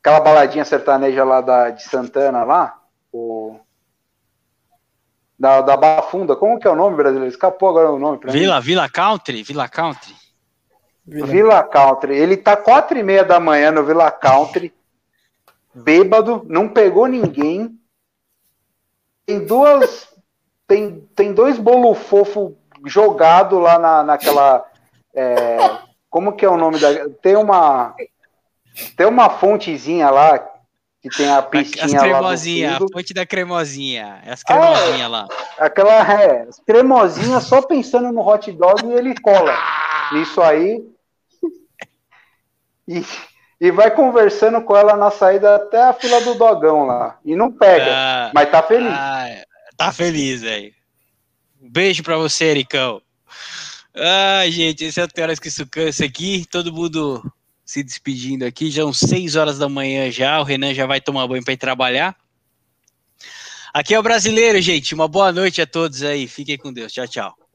aquela baladinha sertaneja lá da, de Santana lá, o, da, da Bafunda, como que é o nome brasileiro? Escapou agora o nome. Vila, mim. Vila Country, Vila Country. Vila. Vila Country. Ele tá quatro e meia da manhã no Vila Country, bêbado, não pegou ninguém. Tem duas, tem, tem dois bolo fofo jogado lá na, naquela, é, como que é o nome da, tem uma tem uma fontezinha lá que tem a pistinha as cremosinha, a fonte da cremosinha. As cremosinhas ah, lá. Aquela é, as cremosinhas só pensando no hot dog e ele cola. Isso aí. E, e vai conversando com ela na saída até a fila do dogão lá. E não pega, ah, mas tá feliz. Ah, tá feliz, velho. Um beijo pra você, Ericão. Ai, gente, esse é o Teoras que isso cansa aqui. Todo mundo se despedindo aqui. Já são 6 horas da manhã já. O Renan já vai tomar banho para ir trabalhar. Aqui é o brasileiro, gente. Uma boa noite a todos aí. Fiquem com Deus. Tchau, tchau.